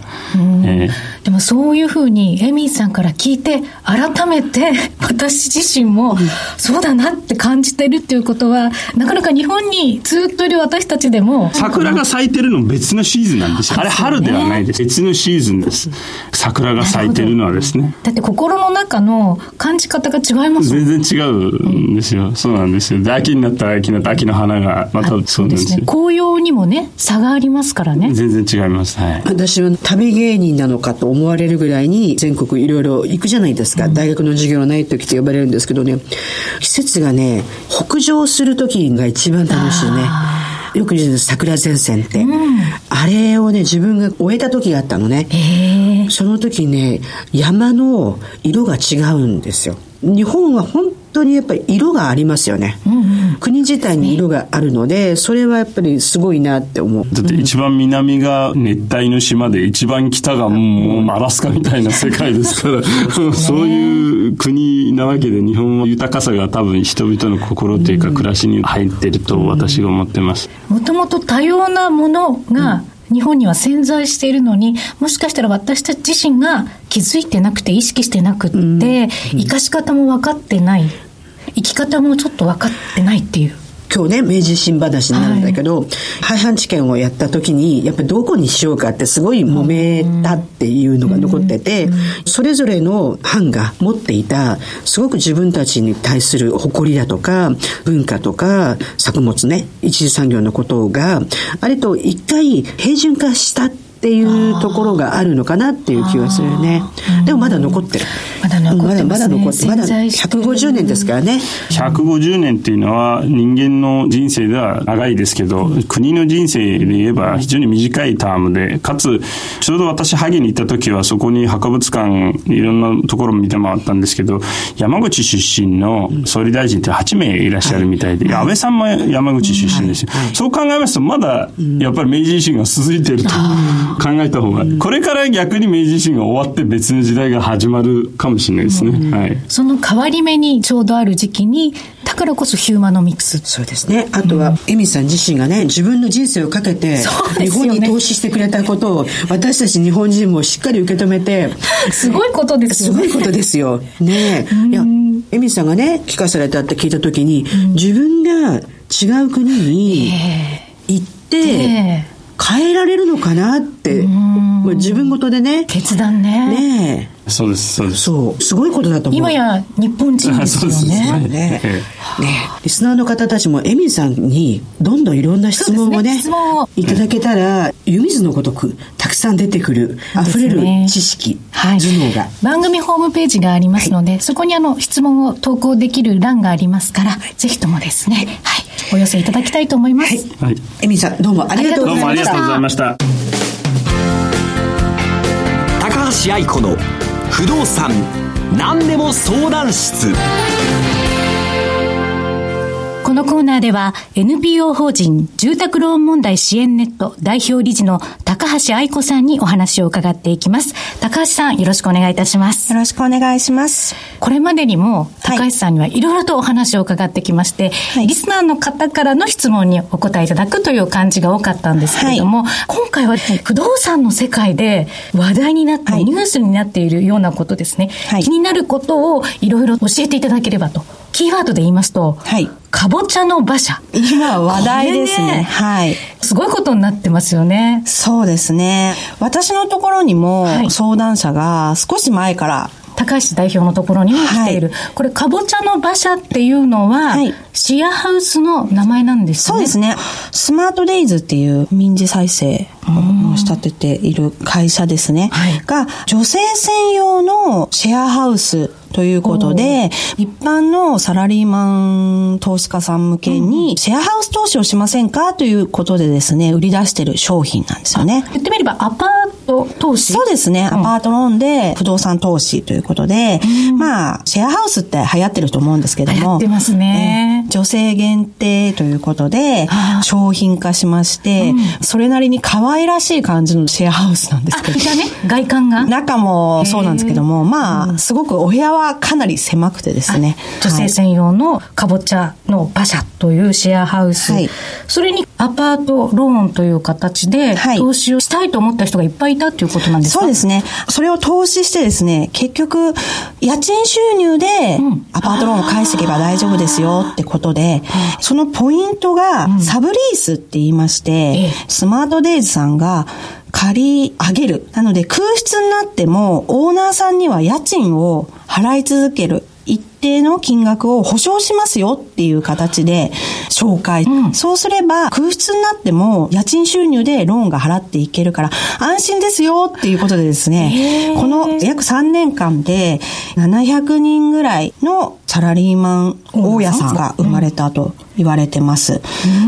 ええでもそういうふうにエミーさんから聞いて、改めて 私自身もそうだなって感じてるっていうことは、なかなか日本にずっといる私たちでも、桜が咲いてるの別のシーズンなんですよ。あれ春ではないです。別のシーズンです。桜が咲いてるのはですね。だって心の中の感じ方が違います全然違うんですよ。そうなんですよ。で秋になったら秋になったら秋の花がまたそうなんですよ。紅葉にもね、差がありますからね。全然違います。はい。私は旅芸人なのかと思われるぐらいに全国いろいろ行くじゃないですか、大学の授業のない時って呼ばれるんですけどね。季節がね北上する時が一番楽しいね。よく言う桜前線って、あれをね自分が終えた時があったのね。その時ね山の色が違うんですよ日本は本当にやっぱり色がありますよね、国自体に色があるのでそれはやっぱりすごいなって思う。だって一番南が熱帯の島で一番北がもうアラスカみたいな世界ですから、そういう国なわけで日本の豊かさが多分人々の心というか暮らしに入ってると私が思ってます。もともと多様なものが日本には潜在しているのに、もしかしたら私たち自身が気づいてなくて意識してなくって、生かし方も分かってない。生き方もちょっと分かってないっていう。今日ね明治維新話になるんだけど、廃藩置県をやった時にやっぱりどこにしようかってすごい揉めたっていうのが残ってて、それぞれの藩が持っていたすごく自分たちに対する誇りだとか文化とか作物ね一次産業のことがあれと一回平準化したっていうところがあるのかなっていう気がするね。でもまだ残ってる。まだ残ってますね。まだまだ残ってまだ潜在してる150年ですからね。150年っていうのは人間の人生では長いですけど、国の人生で言えば非常に短いタームで、かつ、ちょうど私、萩に行った時はそこに博物館、いろんなところも見て回ったんですけど、山口出身の総理大臣って8名いらっしゃるみたいで、安倍さんも山口出身ですよ。そう考えますと、まだやっぱり明治維新が続いていると考えた方が、これから逆に明治維新が終わって別の時代が始まるかもしれないですね。はい。その変わり目にちょうどある時期に、だからこそヒューマノミクス。そうですね。あとは、エミさん自身がね、自分の人生をかけて、日本に投資してくれたことを、私たち日本人もしっかり受け止めて、すごいことですよね。すごいことですよ。ねえ。いや、エミさんがね、聞かされたって聞いたときに、自分が違う国に行って、ええ変えられるのかなって、まあ自分ごとでね、決断ね。ねえ。そうです、そうです。そう、すごいことだと思う。今や日本人ですよそうですね。ねえ。ねリスナーの方たちもエミさんにどんどんいろんな質問をねね。質問を。いただけたら湯水のごとくたくさん出てくる溢れる知識、はい。頭脳が。番組ホームページがありますので、そこにあの質問を投稿できる欄がありますから、ぜひともですね、はい、お寄せいただきたいと思います。えはい。エミさんどうもありがとうどうもありございました橋愛子の不動産何でも相談室このコーナーでは NPO 法人住宅ローン問題支援ネット代表理事の高橋愛子さんにお話を伺っていきます。高橋さんよろしくお願いいたしますよ。ろしくお願いします。これまでにもはい高橋さんにはいろいろとお話を伺ってきまして、はいリスナーの方からの質問にお答えいただくという感じが多かったんですけれども、今回は不動産の世界で話題になって、はいニュースになっているようなことですね、はい気になることをいろいろ教えていただければと。キーワードで言いますと、はいかぼちゃの馬車。今話題ですね。ねはい。すごいことになってますよね。そうですね。私のところにもはい相談者が少し前から高橋代表のところにも来ている。はこれ、かぼちゃの馬車っていうのは、はいシェアハウスの名前なんですね。そうですね。スマートデイズっていう民事再生を仕立てている会社ですね。はいが、女性専用のシェアハウスということで、一般のサラリーマン投資家さん向けに、シェアハウス投資をしませんかということでですね、売り出している商品なんですよね。言ってみればアパート投資？そうですね。アパートローンで不動産投資ということで、うん、まあ、シェアハウスって流行ってると思うんですけども。流行ってますね。女性限定ということで、商品化しまして、うん、それなりに可愛らしい感じのシェアハウスなんですけど。ね、外観が中もそうなんですけども、まあ、すごくお部屋はかなり狭くてですね。女性専用のかぼちゃの馬車というシェアハウス。はい、それにアパートローンという形で、投資をしたいと思った人がいっぱいいたということなんですか、そうですね。それを投資してですね、結局、家賃収入で、アパートローンを返していけば大丈夫ですよってことで、そのポイントが、サブリースって言いまして、スマートデイズさんが、借り上げる。なので空室になってもオーナーさんには家賃を払い続ける。一定の金額を保証しますよっていう形で紹介。うん、そうすれば空室になっても家賃収入でローンが払っていけるから安心ですよっていうことでですね、この約3年間で700人ぐらいのサラリーマン大家さんが生まれたと言われてます。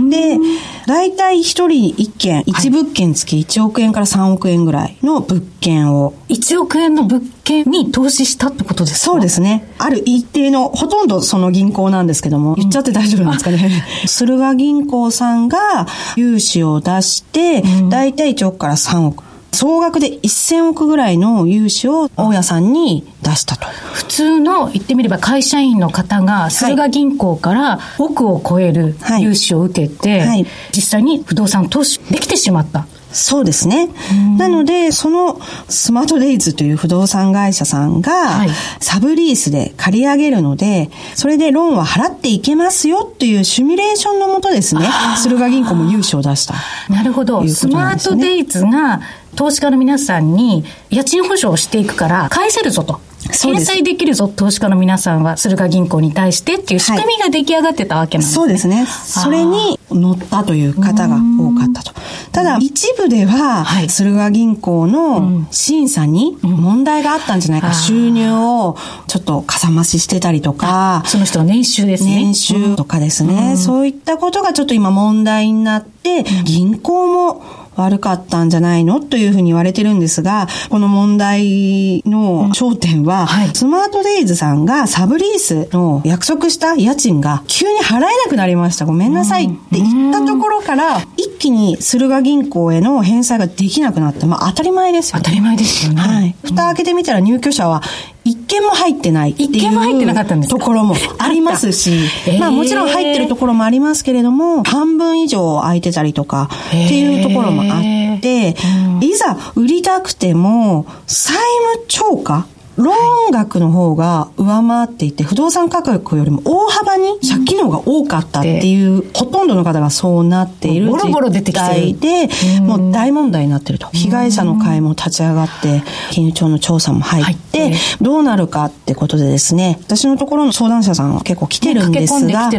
で、大体一人一件、一物件付き1億円から3億円ぐらいの物件を。1億円の物件に投資したってことですか？そうですね。ある一定の、ほとんどその銀行なんですけども、言っちゃって大丈夫なんですかね。駿河銀行さんが融資を出して、大体1億から3億。総額で1000億ぐらいの融資を大家さんに出したと。普通の言ってみれば会社員の方が駿河銀行から億を超える融資を受けて、はいはい、実際に不動産投資できてしまった。そうですね。なので、そのスマートデイズという不動産会社さんが、サブリースで借り上げるので、それでローンは払っていけますよっていうシミュレーションのもとですね、駿河銀行も融資を出した、なるほど。スマートデイズが投資家の皆さんに家賃保証をしていくから返せるぞと。返済できるぞ、投資家の皆さんは、駿河銀行に対してっていう仕組みが出来上がってたわけなんですね。そうですね。それに乗ったという方が多かったと。ただ、一部では、駿河銀行の審査に問題があったんじゃないか、収入をちょっとかさ増ししてたりとか、その人は年収ですね。年収とかですね。そういったことがちょっと今問題になって、銀行も悪かったんじゃないの？というふうに言われてるんですが、この問題の焦点は、はい、スマートデイズさんがサブリースの約束した家賃が急に払えなくなりました。ごめんなさいって言ったところから、一気に駿河銀行への返済ができなくなった。まあ当たり前ですよ、ね。当たり前ですよね。はい。蓋開けてみたら入居者は一件も入ってないっていうところもありますし、まあもちろん入ってるところもありますけれども、半分以上空いてたりとかっていうところもあって、いざ売りたくても、債務超過ローン額の方が上回っていて、不動産価格よりも大幅に借金の方が多かったっていう、ほとんどの方がそうなっているボロボロ出てきてで、もう大問題になってると。被害者の会も立ち上がって、金融庁の調査も入って、どうなるかってことでですね、私のところの相談者さんは結構来てるんですが、安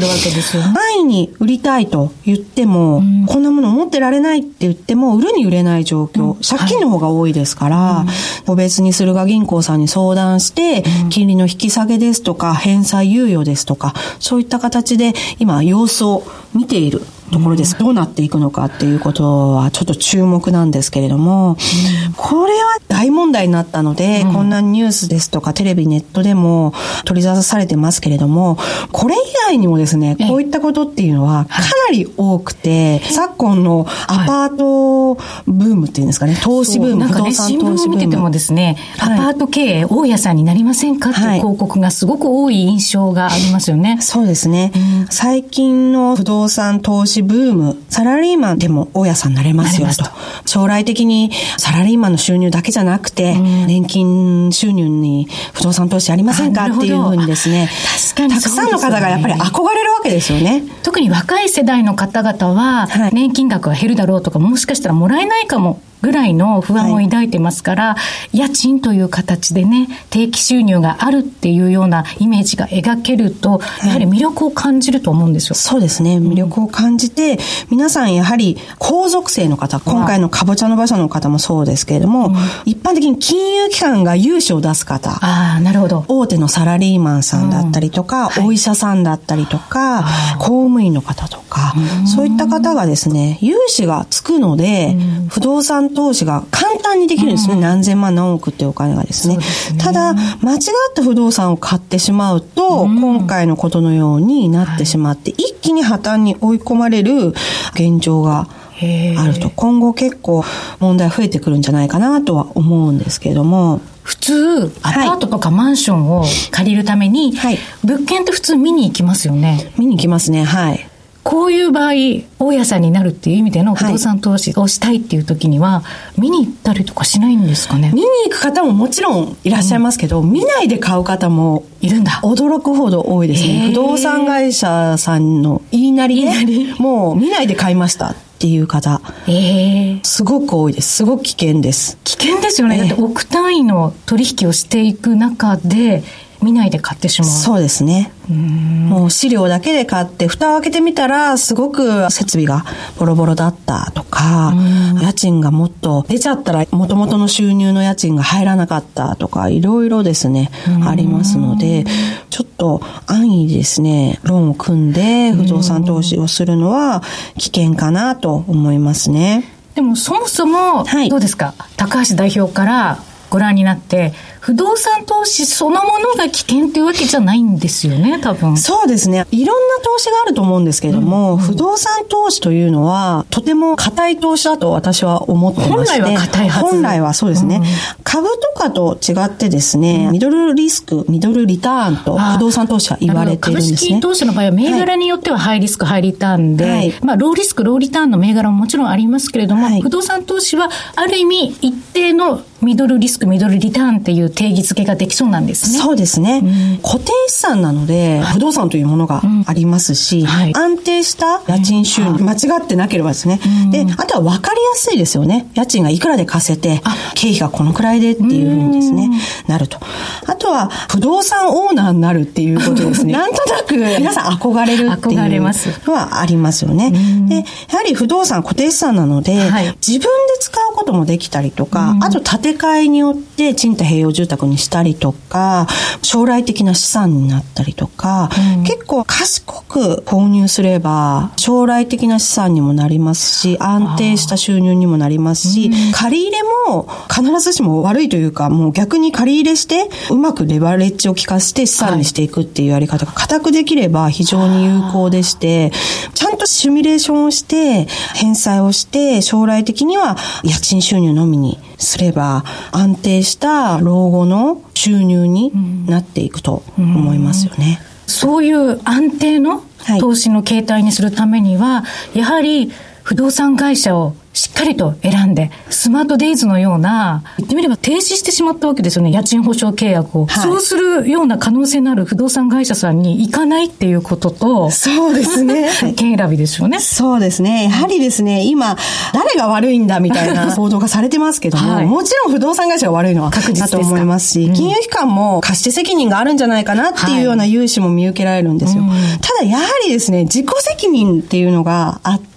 易に売りたいと言っても、こんなもの持ってられないって言っても、売るに売れない状況、借金の方が多いですから、個別に駿河銀行さんに相相談して、金利の引き下げですとか、返済猶予ですとか、そういった形で今様子を見ているところです。どうなっていくのかっていうことはちょっと注目なんですけれども、これは大問題になったので、こんなニュースですとかテレビ、ネットでも取り沙汰されてますけれども、これ以外にもですね、こういったことっていうのはかなり多くて、昨今のアパートブームっていうんですかね、投資ブーム、不動産投資ブーム。見ててもですね、アパート経営、大家さんになりませんかっていう広告がすごく多い印象がありますよね。そうですね。最近の不動産投資ブーム、サラリーマンでも大家さんになれますよと。将来的にサラリーマンの収入だけじゃなくて、年金収入に不動産投資ありませんかっていうふうにですね、確かに、たくさんの方がやっぱり憧れるわけですよね。特に若い世代の方々は、年金額が減るだろうとか、もしかしたらもらえないかもぐらいの不安を抱いてますから、はい、家賃という形でね、定期収入があるっていうようなイメージが描けると、やはり魅力を感じると思うんですよ。そうですね。魅力を感じて、皆さんやはり皇族生の方、今回のかぼちゃの馬車の方もそうですけれども、うん、一般的に金融機関が融資を出す方、ああ、なるほど。大手のサラリーマンさんだったりとか、うん、お医者さんだったりとか、公務員の方とか、そういった方がですね、融資がつくので、不動産投資が簡単にできるんですね。うん、何千万何億っていうお金がですね。すねただ、間違った不動産を買ってしまうと、うん、今回のことのようになってしまって、はい、一気に破綻に追い込まれる現状があると。今後結構問題増えてくるんじゃないかなとは思うんですけれども。普通、アパートとかマンションを借りるために、はい、物件って普通見に行きますよね。見に行きますね、はい。こういう場合、大家さんになるっていう意味での不動産投資をしたいっていう時には、見に行ったりとかしないんですかね？見に行く方ももちろんいらっしゃいますけど、うん、見ないで買う方もいるんだ。驚くほど多いですね。不動産会社さんの言いなりで、もう見ないで買いましたっていう方、えー、すごく多いです。すごく危険です。危険ですよね。だって億単位の取引をしていく中で、見ないで買ってしまう。そうですね。もう資料だけで買って、蓋を開けてみたら、すごく設備がボロボロだったとか、家賃がもっと出ちゃったら、もともとの収入の家賃が入らなかったとか、いろいろですね、ありますので、ちょっと安易にですね、ローンを組んで不動産投資をするのは危険かなと思いますね。でもそもそも、どうですか、はい、高橋代表からご覧になって、不動産投資そのものが危険っていうわけじゃないんですよね、多分。そうですね。いろんな投資があると思うんですけれども、うんうん、不動産投資というのは、とても硬い投資だと私は思ってまして。本来は硬いはず。本来はそうですね。うん、株とかと違ってですね、ミドルリスク、ミドルリターンと不動産投資は言われてるんですね。株式投資の場合は銘柄によってはハイリスク、ハイリターンで、はい、まあ、ローリスク、ローリターンの銘柄ももちろんありますけれども、はい、不動産投資はある意味一定のミドルリスク、ミドルリターンっていう定義付けができそうなんですね。そうですね。うん、固定資産なので、不動産というものがありますし、うんはい、安定した家賃収入、間違ってなければですね。で、あとは分かりやすいですよね。家賃がいくらで貸せて、経費がこのくらいでっていうふうにですね、なると。あとは、不動産オーナーになるっていうことですね。なんとなく、皆さん憧れるっていうのはありますよね。で、やはり不動産固定資産なので、はい、自分で使うこともできたりとか、あと建て替えによって賃貸併用住宅にしたりとか、将来的な資産になったりとか、うん、結構賢く購入すれば、将来的な資産にもなりますし、安定した収入にもなりますし、借り入れも必ずしも悪いというか、もう逆に借り入れして、うまくレバレッジを効かせて資産にしていくっていうやり方が固くできれば非常に有効でして、ちゃんとシミュレーションをして、返済をして、将来的には家賃収入のみにすれば、安定した老後の収入になっていくと思いますよね。そういう安定の投資の形態にするためには、やはり不動産会社をしっかりと選んで、スマートデイズのような、言ってみれば停止してしまったわけですよね、家賃保証契約を。はい、そうするような可能性のある不動産会社さんに行かないっていうことと、そうですね。権選びですよね。そうですね。やはりですね、今、誰が悪いんだみたいな 報道がされてますけども、はい、もちろん不動産会社が悪いのは確実だと思いますし、金融機関も貸して責任があるんじゃないかなっていうような融資も見受けられるんですよ。はい、ただやはりですね、自己責任っていうのがあって、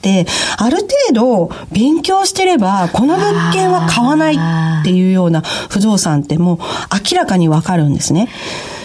ある程度勉強してれば、この物件は買わないっていうような不動産ってもう明らかにわかるんですね。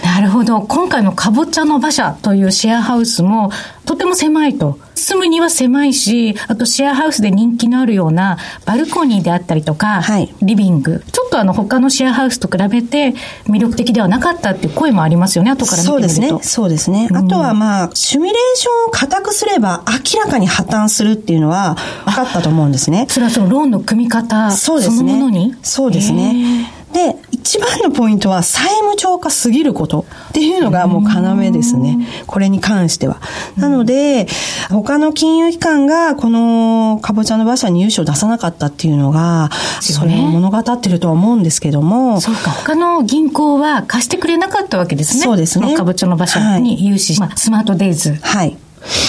なるほど。今回のかぼちゃの馬車というシェアハウスもとても狭いと。住むには狭いし、あとシェアハウスで人気のあるようなバルコニーであったりとか、はい、リビング。ちょっとあの他のシェアハウスと比べて魅力的ではなかったっていう声もありますよね、後から見てみると。そうですね。そうですね。あとはまあ、シミュレーションを固くすれば明らかに破綻するっていうのは分かったと思うんですね。それはそのローンの組み方そのものに？そうですね。で、一番のポイントは債務超過すぎることっていうのがもう要ですね。これに関しては。なので、他の金融機関がこのかぼちゃの馬車に融資を出さなかったっていうのが、それを物語ってるとは思うんですけども。そうか、他の銀行は貸してくれなかったわけですね。そうですね。かぼちゃの馬車に融資、はい、まあ、スマートデイズ。はい。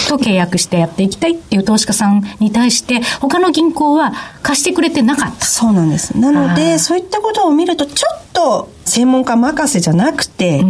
と契約してやっていきたいっていう投資家さんに対して、他の銀行は貸してくれてなかった。そうなんです。なので、そういったことを見ると、ちょっと専門家任せじゃなくて、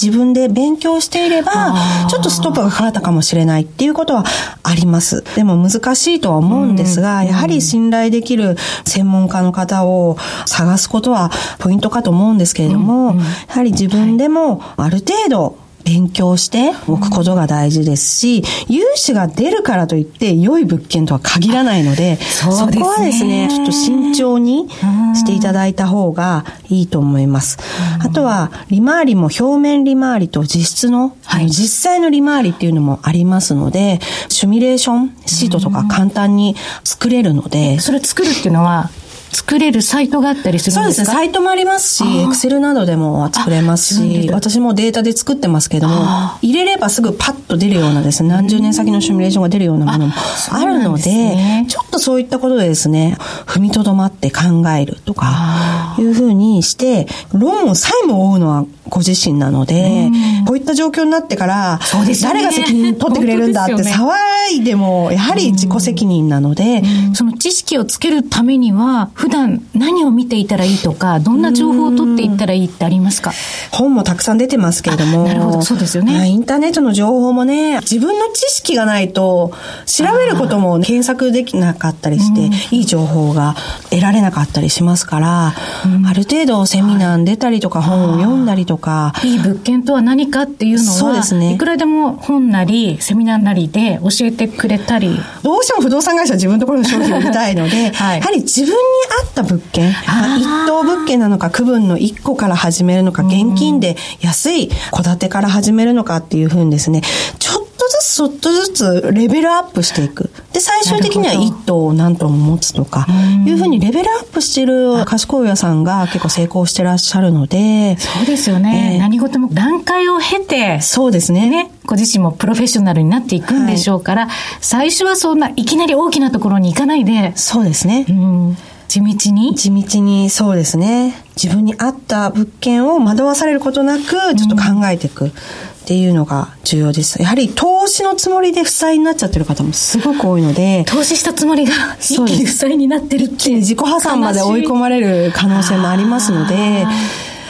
自分で勉強していれば、ちょっとストップがかかったかもしれないっていうことはあります。でも難しいとは思うんですが、やはり信頼できる専門家の方を探すことはポイントかと思うんですけれども、やはり自分でもある程度勉強しておくことが大事ですし、融資が出るからといって良い物件とは限らないので、そそこはですね、ちょっと慎重にしていただいた方がいいと思います。あとは、利回りも表面利回りと実質の、はい、実際の利回りっていうのもありますので、シミュレーションシートとか簡単に作れるので。それ作るっていうのは、作れるサイトがあったりするんですか？そうですね。サイトもありますし、エクセルなどでも作れますし、私もデータで作ってますけども、入れればすぐパッと出るようなですね、何十年先のシミュレーションが出るようなものもあるので、ね、ちょっとそういったことでですね、踏みとどまって考えるとか、いうふうにして、ローンさえも負うのはご自身なので、こういった状況になってから、ね、誰が責任取ってくれるんだって騒いでも、やはり自己責任なので、その知識をつけるためには、普段何を見ていたらいいとか、どんな情報を取っていったらいいってありますか？本もたくさん出てますけれども。なるほど、そうですよね。インターネットの情報もね、自分の知識がないと、調べることも検索できなかったりして、いい情報が得られなかったりしますから、ある程度セミナーに出たりとか、本を読んだりとか。いい物件とは何かっていうのは、そうですね。いくらでも本なり、セミナーなりで教えてくれたり。どうしても不動産会社は自分のところの商品を売りたいので、はい、やはり自分に合った物件、一棟物件なのか、区分の1個から始めるのか、現金で安い戸建てから始めるのかっていうふうにですね、ちょっとずつちょっとずつレベルアップしていく。で、最終的には1棟を何棟も持つとか、いうふうにレベルアップしている賢い親さんが結構成功してらっしゃるので。そうですよね。えー、何事も段階を経て。そうですね。ね。ご自身もプロフェッショナルになっていくんでしょうから、はい、最初はそんないきなり大きなところに行かないで。そうですね。うん地道に？地道に、そうですね。自分に合った物件を惑わされることなく、ちょっと考えていくっていうのが重要です。やはり投資のつもりで負債になっちゃってる方もすごく多いので。投資したつもりが一気に負債になってるって。一気に自己破産まで追い込まれる可能性もありますので、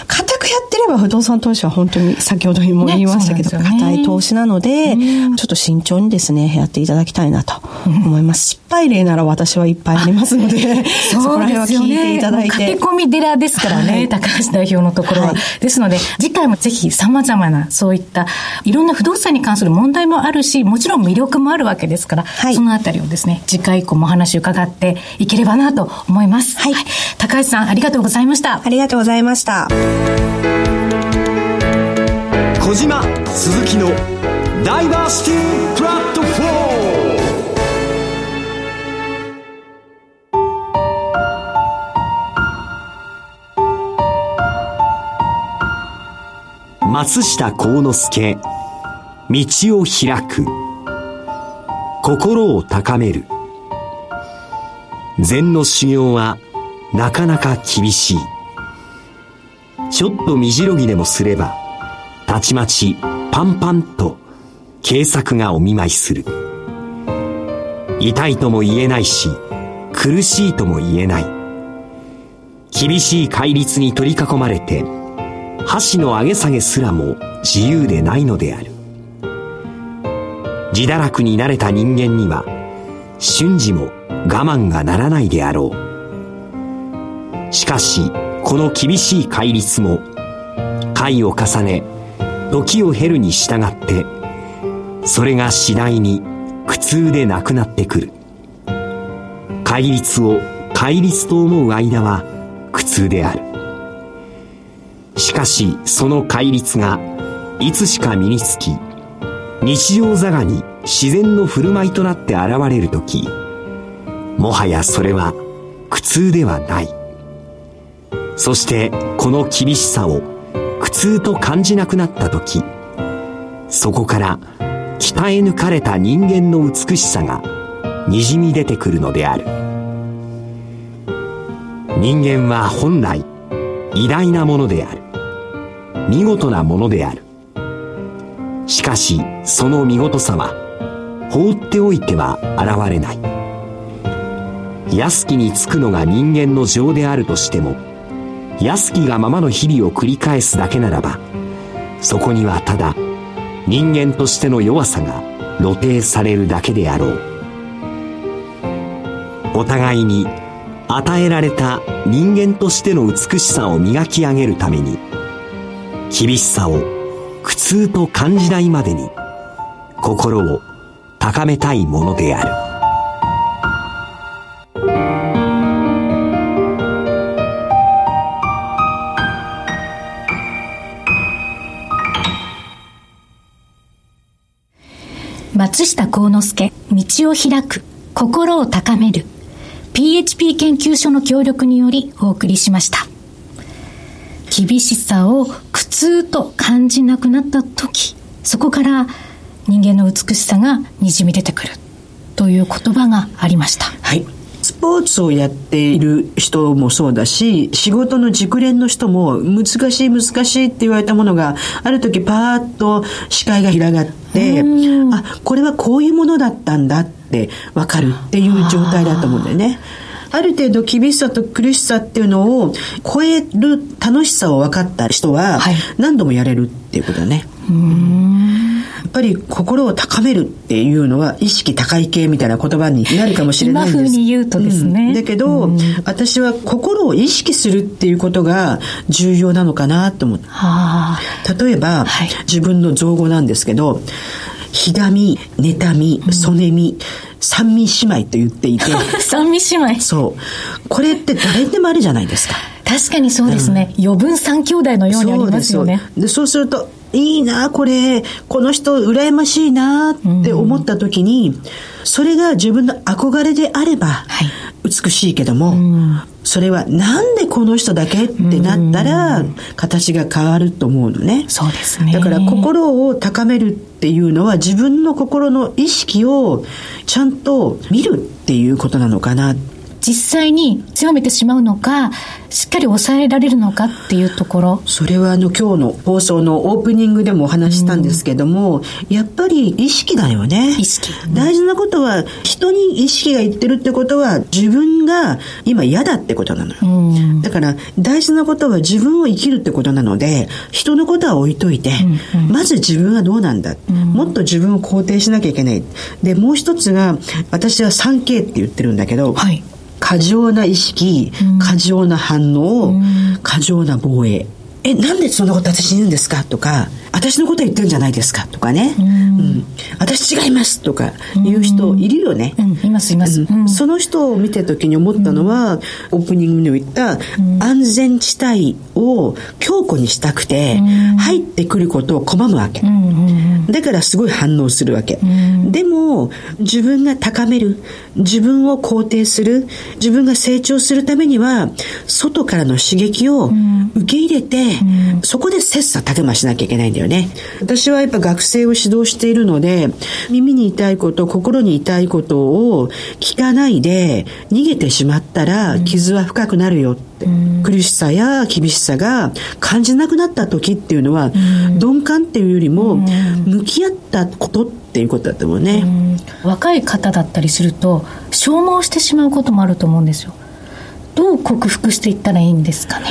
固くやってれば不動産投資は本当に先ほども言いましたけど、硬、ね、い投資なので、ちょっと慎重にですね、やっていただきたいなと思います。失敗例なら私はいっぱいありますので、そこら辺は聞いていただいて。駆け込み寺ですからね、はい、高橋代表のところは。はい、ですので、次回もぜひ様々なそういったいろんな不動産に関する問題もあるし、もちろん魅力もあるわけですから、はい、そのあたりをですね、次回以降もお話を伺っていければなと思います。はい。高橋さん、ありがとうございました。ありがとうございました。小島鈴木のダイバーシティプラットフォー。ム松下幸之助道を開く。心を高める。禅の修行はなかなか厳しい。ちょっと身白ぎでもすればたちまちパンパンと警策がお見舞いする。痛いとも言えないし苦しいとも言えない。厳しい戒律に取り囲まれて箸の上げ下げすらも自由でないのである。自堕落になれた人間には瞬時も我慢がならないであろう。しかしこの厳しい戒律も回を重ね時を経るに従ってそれが次第に苦痛でなくなってくる。戒律を戒律と思う間は苦痛である。しかしその戒律がいつしか身につき日常座がに自然の振る舞いとなって現れる時もはやそれは苦痛ではない。そしてこの厳しさを苦痛と感じなくなった時そこから鍛え抜かれた人間の美しさがにじみ出てくるのである。人間は本来偉大なものである。見事なものである。しかしその見事さは放っておいては現れない。安きにつくのが人間の情であるとしても安きがままの日々を繰り返すだけならばそこにはただ人間としての弱さが露呈されるだけであろう。お互いに与えられた人間としての美しさを磨き上げるために厳しさを苦痛と感じないまでに心を高めたいものである。松下幸之助、道を開く、心を高める、PHP 研究所の協力によりお送りしました。厳しさを苦痛と感じなくなった時、そこから人間の美しさがにじみ出てくるという言葉がありました。はい。スポーツをやっている人もそうだし、仕事の熟練の人も難しい難しいって言われたものが、ある時パーッと視界が広がって、あ、これはこういうものだったんだってわかるっていう状態だと思うんだよね。ある程度厳しさと苦しさっていうのを超える楽しさを分かった人は何度もやれるっていうことだね。やっぱり心を高めるっていうのは意識高い系みたいな言葉になるかもしれないんです。今風に言うとですね。うん、だけど、私は心を意識するっていうことが重要なのかなと思って。例えば、はい、自分の造語なんですけど、ひがみ、妬み、そねみ、三味姉妹と言っていて。三味姉妹そう。これって誰でもあるじゃないですか。確かにそうですね。うん、余分三兄弟のようにありますよね。そうでそうすると、いいな、これ、この人羨ましいなって思った時に、うん、それが自分の憧れであれば、はい、美しいけども、うん、それはなんでこの人だけってなったら、形が変わると思うのね。そうですね。だから心を高めるっていうのは自分の心の意識をちゃんと見るっていうことなのかな。実際に強めてしまうのか、しっかり抑えられるのかっていうところ。それはあの今日の放送のオープニングでもお話したんですけども、うん、やっぱり意識だよね。意識。大事なことは人に意識がいってるってことは自分が今嫌だってことなのよ。うん、だから大事なことは自分を生きるってことなので、人のことは置いといて、うんうん、まず自分はどうなんだ、うん、もっと自分を肯定しなきゃいけない。で、もう一つが私は 3K って言ってるんだけど、はい過剰な意識、過剰な反応、過剰な防衛。え、なんでそんなこと私に言うんですか？とか、私のこと言ってるんじゃないですか？とかね、うん、うん、私違いますとか言う人いるよね、うん、いますいます、うん、その人を見た時に思ったのは、オープニングに言った安全地帯を強固にしたくて、入ってくることを拒むわけ、だからすごい反応するわけ、でも自分が高める自分を肯定する自分が成長するためには外からの刺激を受け入れて、そこで切磋琢磨しなきゃいけないんだよよね。私はやっぱ学生を指導しているので、耳に痛いこと、心に痛いことを聞かないで逃げてしまったら傷は深くなるよって。苦しさや厳しさが感じなくなった時っていうのは、鈍感っていうよりも、向き合ったことっていうことだと思うね。若い方だったりすると、消耗してしまうこともあると思うんですよ。どう克服していったらいいんですかね？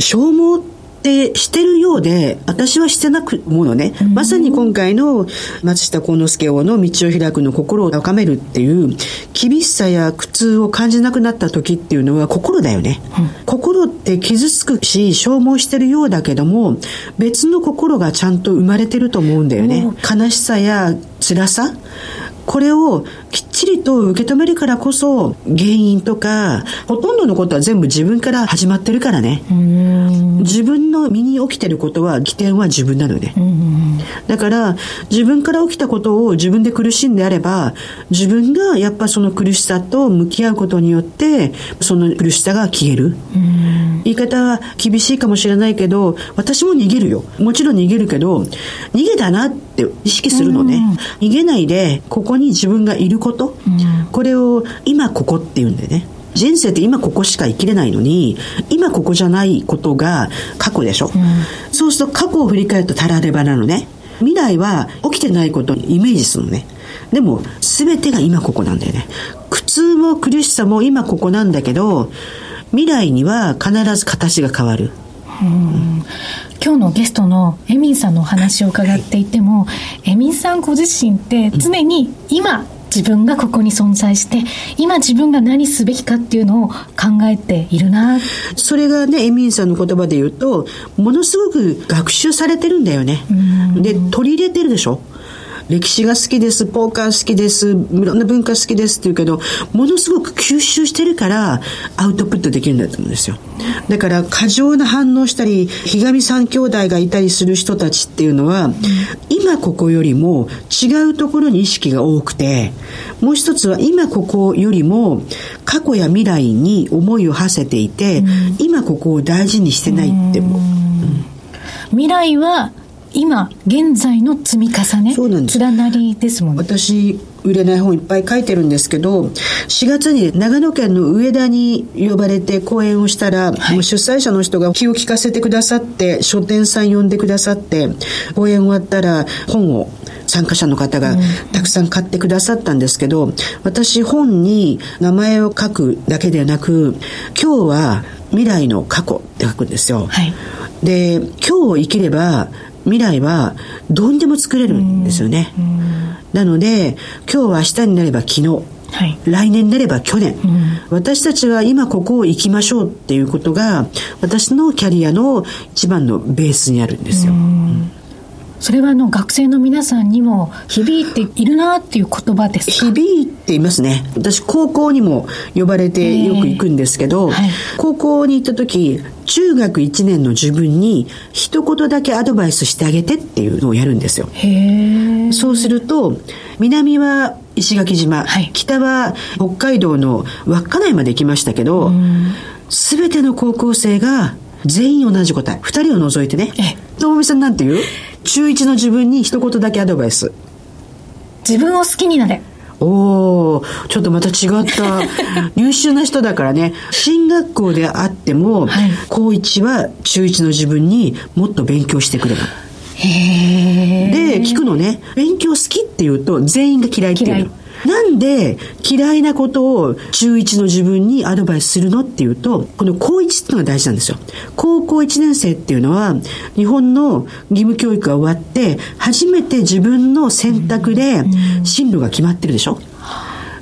消耗ってしてるようで、私はしてなく思うのね。まさに今回の松下幸之助王の道を開くの心を高めるっていう、厳しさや苦痛を感じなくなった時っていうのは心だよね。うん、心って傷つくし、消耗してるようだけども、別の心がちゃんと生まれてると思うんだよね。悲しさや辛さこれをきっちりと受け止めるからこそ原因とかほとんどのことは全部自分から始まってるからね。自分の身に起きてることは起点は自分なのね。だから自分から起きたことを自分で苦しんであれば自分がやっぱその苦しさと向き合うことによってその苦しさが消える。言い方は厳しいかもしれないけど私も逃げるよ。もちろん逃げるけど逃げたなって意識するのね。逃げないでここに自分がいること、うん、これを今ここっていうんでね。人生って今ここしか生きれないのに今ここじゃないことが過去でしょ、うん、そうすると過去を振り返るとたらればなのね。未来は起きてないことをイメージするのね。でも全てが今ここなんだよね。苦痛も苦しさも今ここなんだけど未来には必ず形が変わる、うん今日のゲストのエミンさんのお話を伺っていても、はい、エミンさんご自身って常に今自分がここに存在して、今自分が何すべきかっていうのを考えているな。それがね、エミンさんの言葉で言うと、ものすごく学習されてるんだよね。で、取り入れてるでしょ？歴史が好きです、ポーカー好きです、いろんな文化好きですって言うけど、ものすごく吸収してるからアウトプットできるんだと思うんですよ。だから過剰な反応したり、ひがみ三兄弟がいたりする人たちっていうのは、今ここよりも違うところに意識が多くて、もう一つは今ここよりも過去や未来に思いを馳せていて、今ここを大事にしてないって思う。未来は今現在の積み重ねそうなんです。連なりですもんね。私売れない本いっぱい書いてるんですけど4月に長野県の上田に呼ばれて講演をしたら、はい、もう主催者の人が気を利かせてくださって書店さん呼んでくださって講演終わったら本を参加者の方がたくさん買ってくださったんですけど、私本に名前を書くだけではなく今日は未来の過去って書くんですよ、はい、で今日を生きれば未来はどうにでも作れるんですよね。なので、今日は明日になれば昨日。はい、来年になれば去年、うん、私たちは今ここを行きましょうっていうことが私のキャリアの一番のベースにあるんですよ。うんそれはあの学生の皆さんにも響いているなっていう言葉ですか？響いていますね。私高校にも呼ばれてよく行くんですけど、はい、高校に行った時、中学1年の自分に一言だけアドバイスしてあげてっていうのをやるんですよ。そうすると、南は石垣島、はい、北は北海道の稚内まで行きましたけど、すべての高校生が全員同じ答え。二人を除いてね。ともみさんなんて言う？中1の自分に一言だけアドバイス。自分を好きになれ。おおちょっとまた違った。優秀な人だからね。進学校であっても、はい、高1は中1の自分にもっと勉強してくればで聞くのね。勉強好きって言うと全員が嫌いっていうのなんで嫌いなことを中1の自分にアドバイスするのっていうと、この高1っていうのが大事なんですよ。高校1年生っていうのは、日本の義務教育が終わって、初めて自分の選択で進路が決まってるでしょ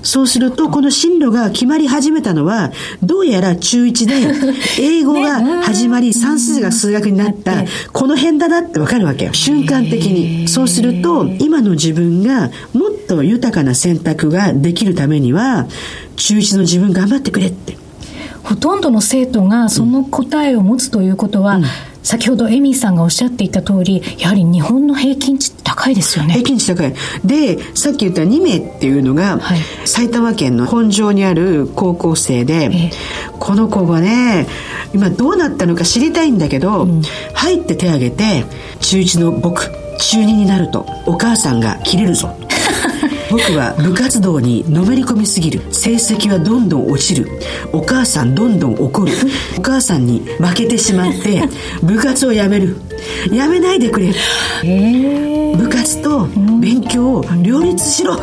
そうすると、この進路が決まり始めたのは、どうやら中1で、英語が始まり、算数が数学になった、この辺だなってわかるわけよ。瞬間的に。そうすると、今の自分がもっと豊かな選択ができるためには、中1の自分頑張ってくれって。ほとんどの生徒がその答えを持つということは、うん先ほどエミーさんがおっしゃっていた通り、やはり日本の平均値高いですよね。平均値高い。で、さっき言った2名っていうのが、はい、埼玉県の本庄にある高校生で、えこの子がね、今どうなったのか知りたいんだけど、うん、入って手挙げて、中1の僕、中2になるとお母さんが切れるぞ。僕は部活動にのめり込みすぎる。成績はどんどん落ちる。お母さんどんどん怒る。お母さんに負けてしまって部活をやめる。やめないでくれ部活と勉強を両立しろ。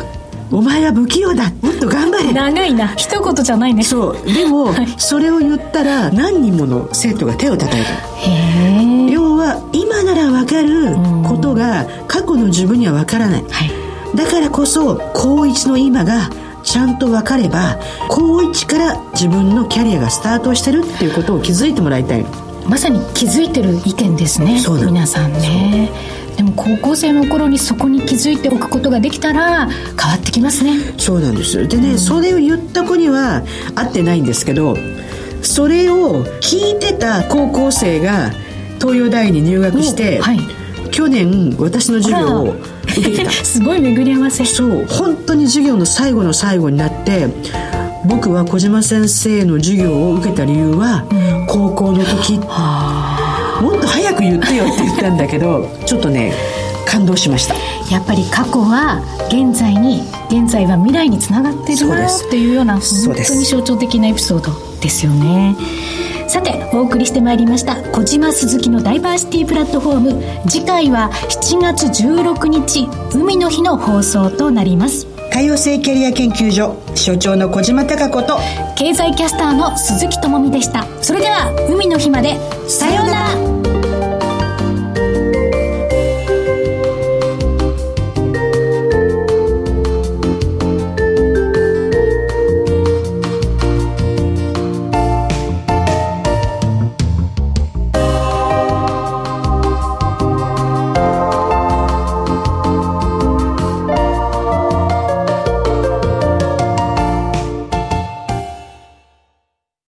お前は不器用だ。もっと頑張れ。長いな。一言じゃないね。そう。でも、はい、それを言ったら何人もの生徒が手を叩いた。要は今なら分かることが過去の自分には分からない、はいだからこそ高1の今がちゃんと分かれば高1から自分のキャリアがスタートしてるっていうことを気づいてもらいたい。まさに気づいてる意見ですね皆さんね。でも高校生の頃にそこに気づいておくことができたら変わってきますね。そうなんですでね、うん、それを言った子には会ってないんですけどそれを聞いてた高校生が東洋大に入学して、はい、去年私の授業を受けてた。すごい巡り合わせ。そう本当に授業の最後の最後になって僕は小島先生の授業を受けた理由は、うん、高校の時。もっと早く言ってよって言ったんだけど ちょっとね感動しました。やっぱり過去は現在に現在は未来につながってるなっていうような本当に象徴的なエピソードですよねさてお送りしてまいりました小島鈴木のダイバーシティプラットフォーム。次回は7月16日海の日の放送となります。多様性キャリア研究所所長の小島貴子と経済キャスターの鈴木智美でした。それでは海の日まで。さようなら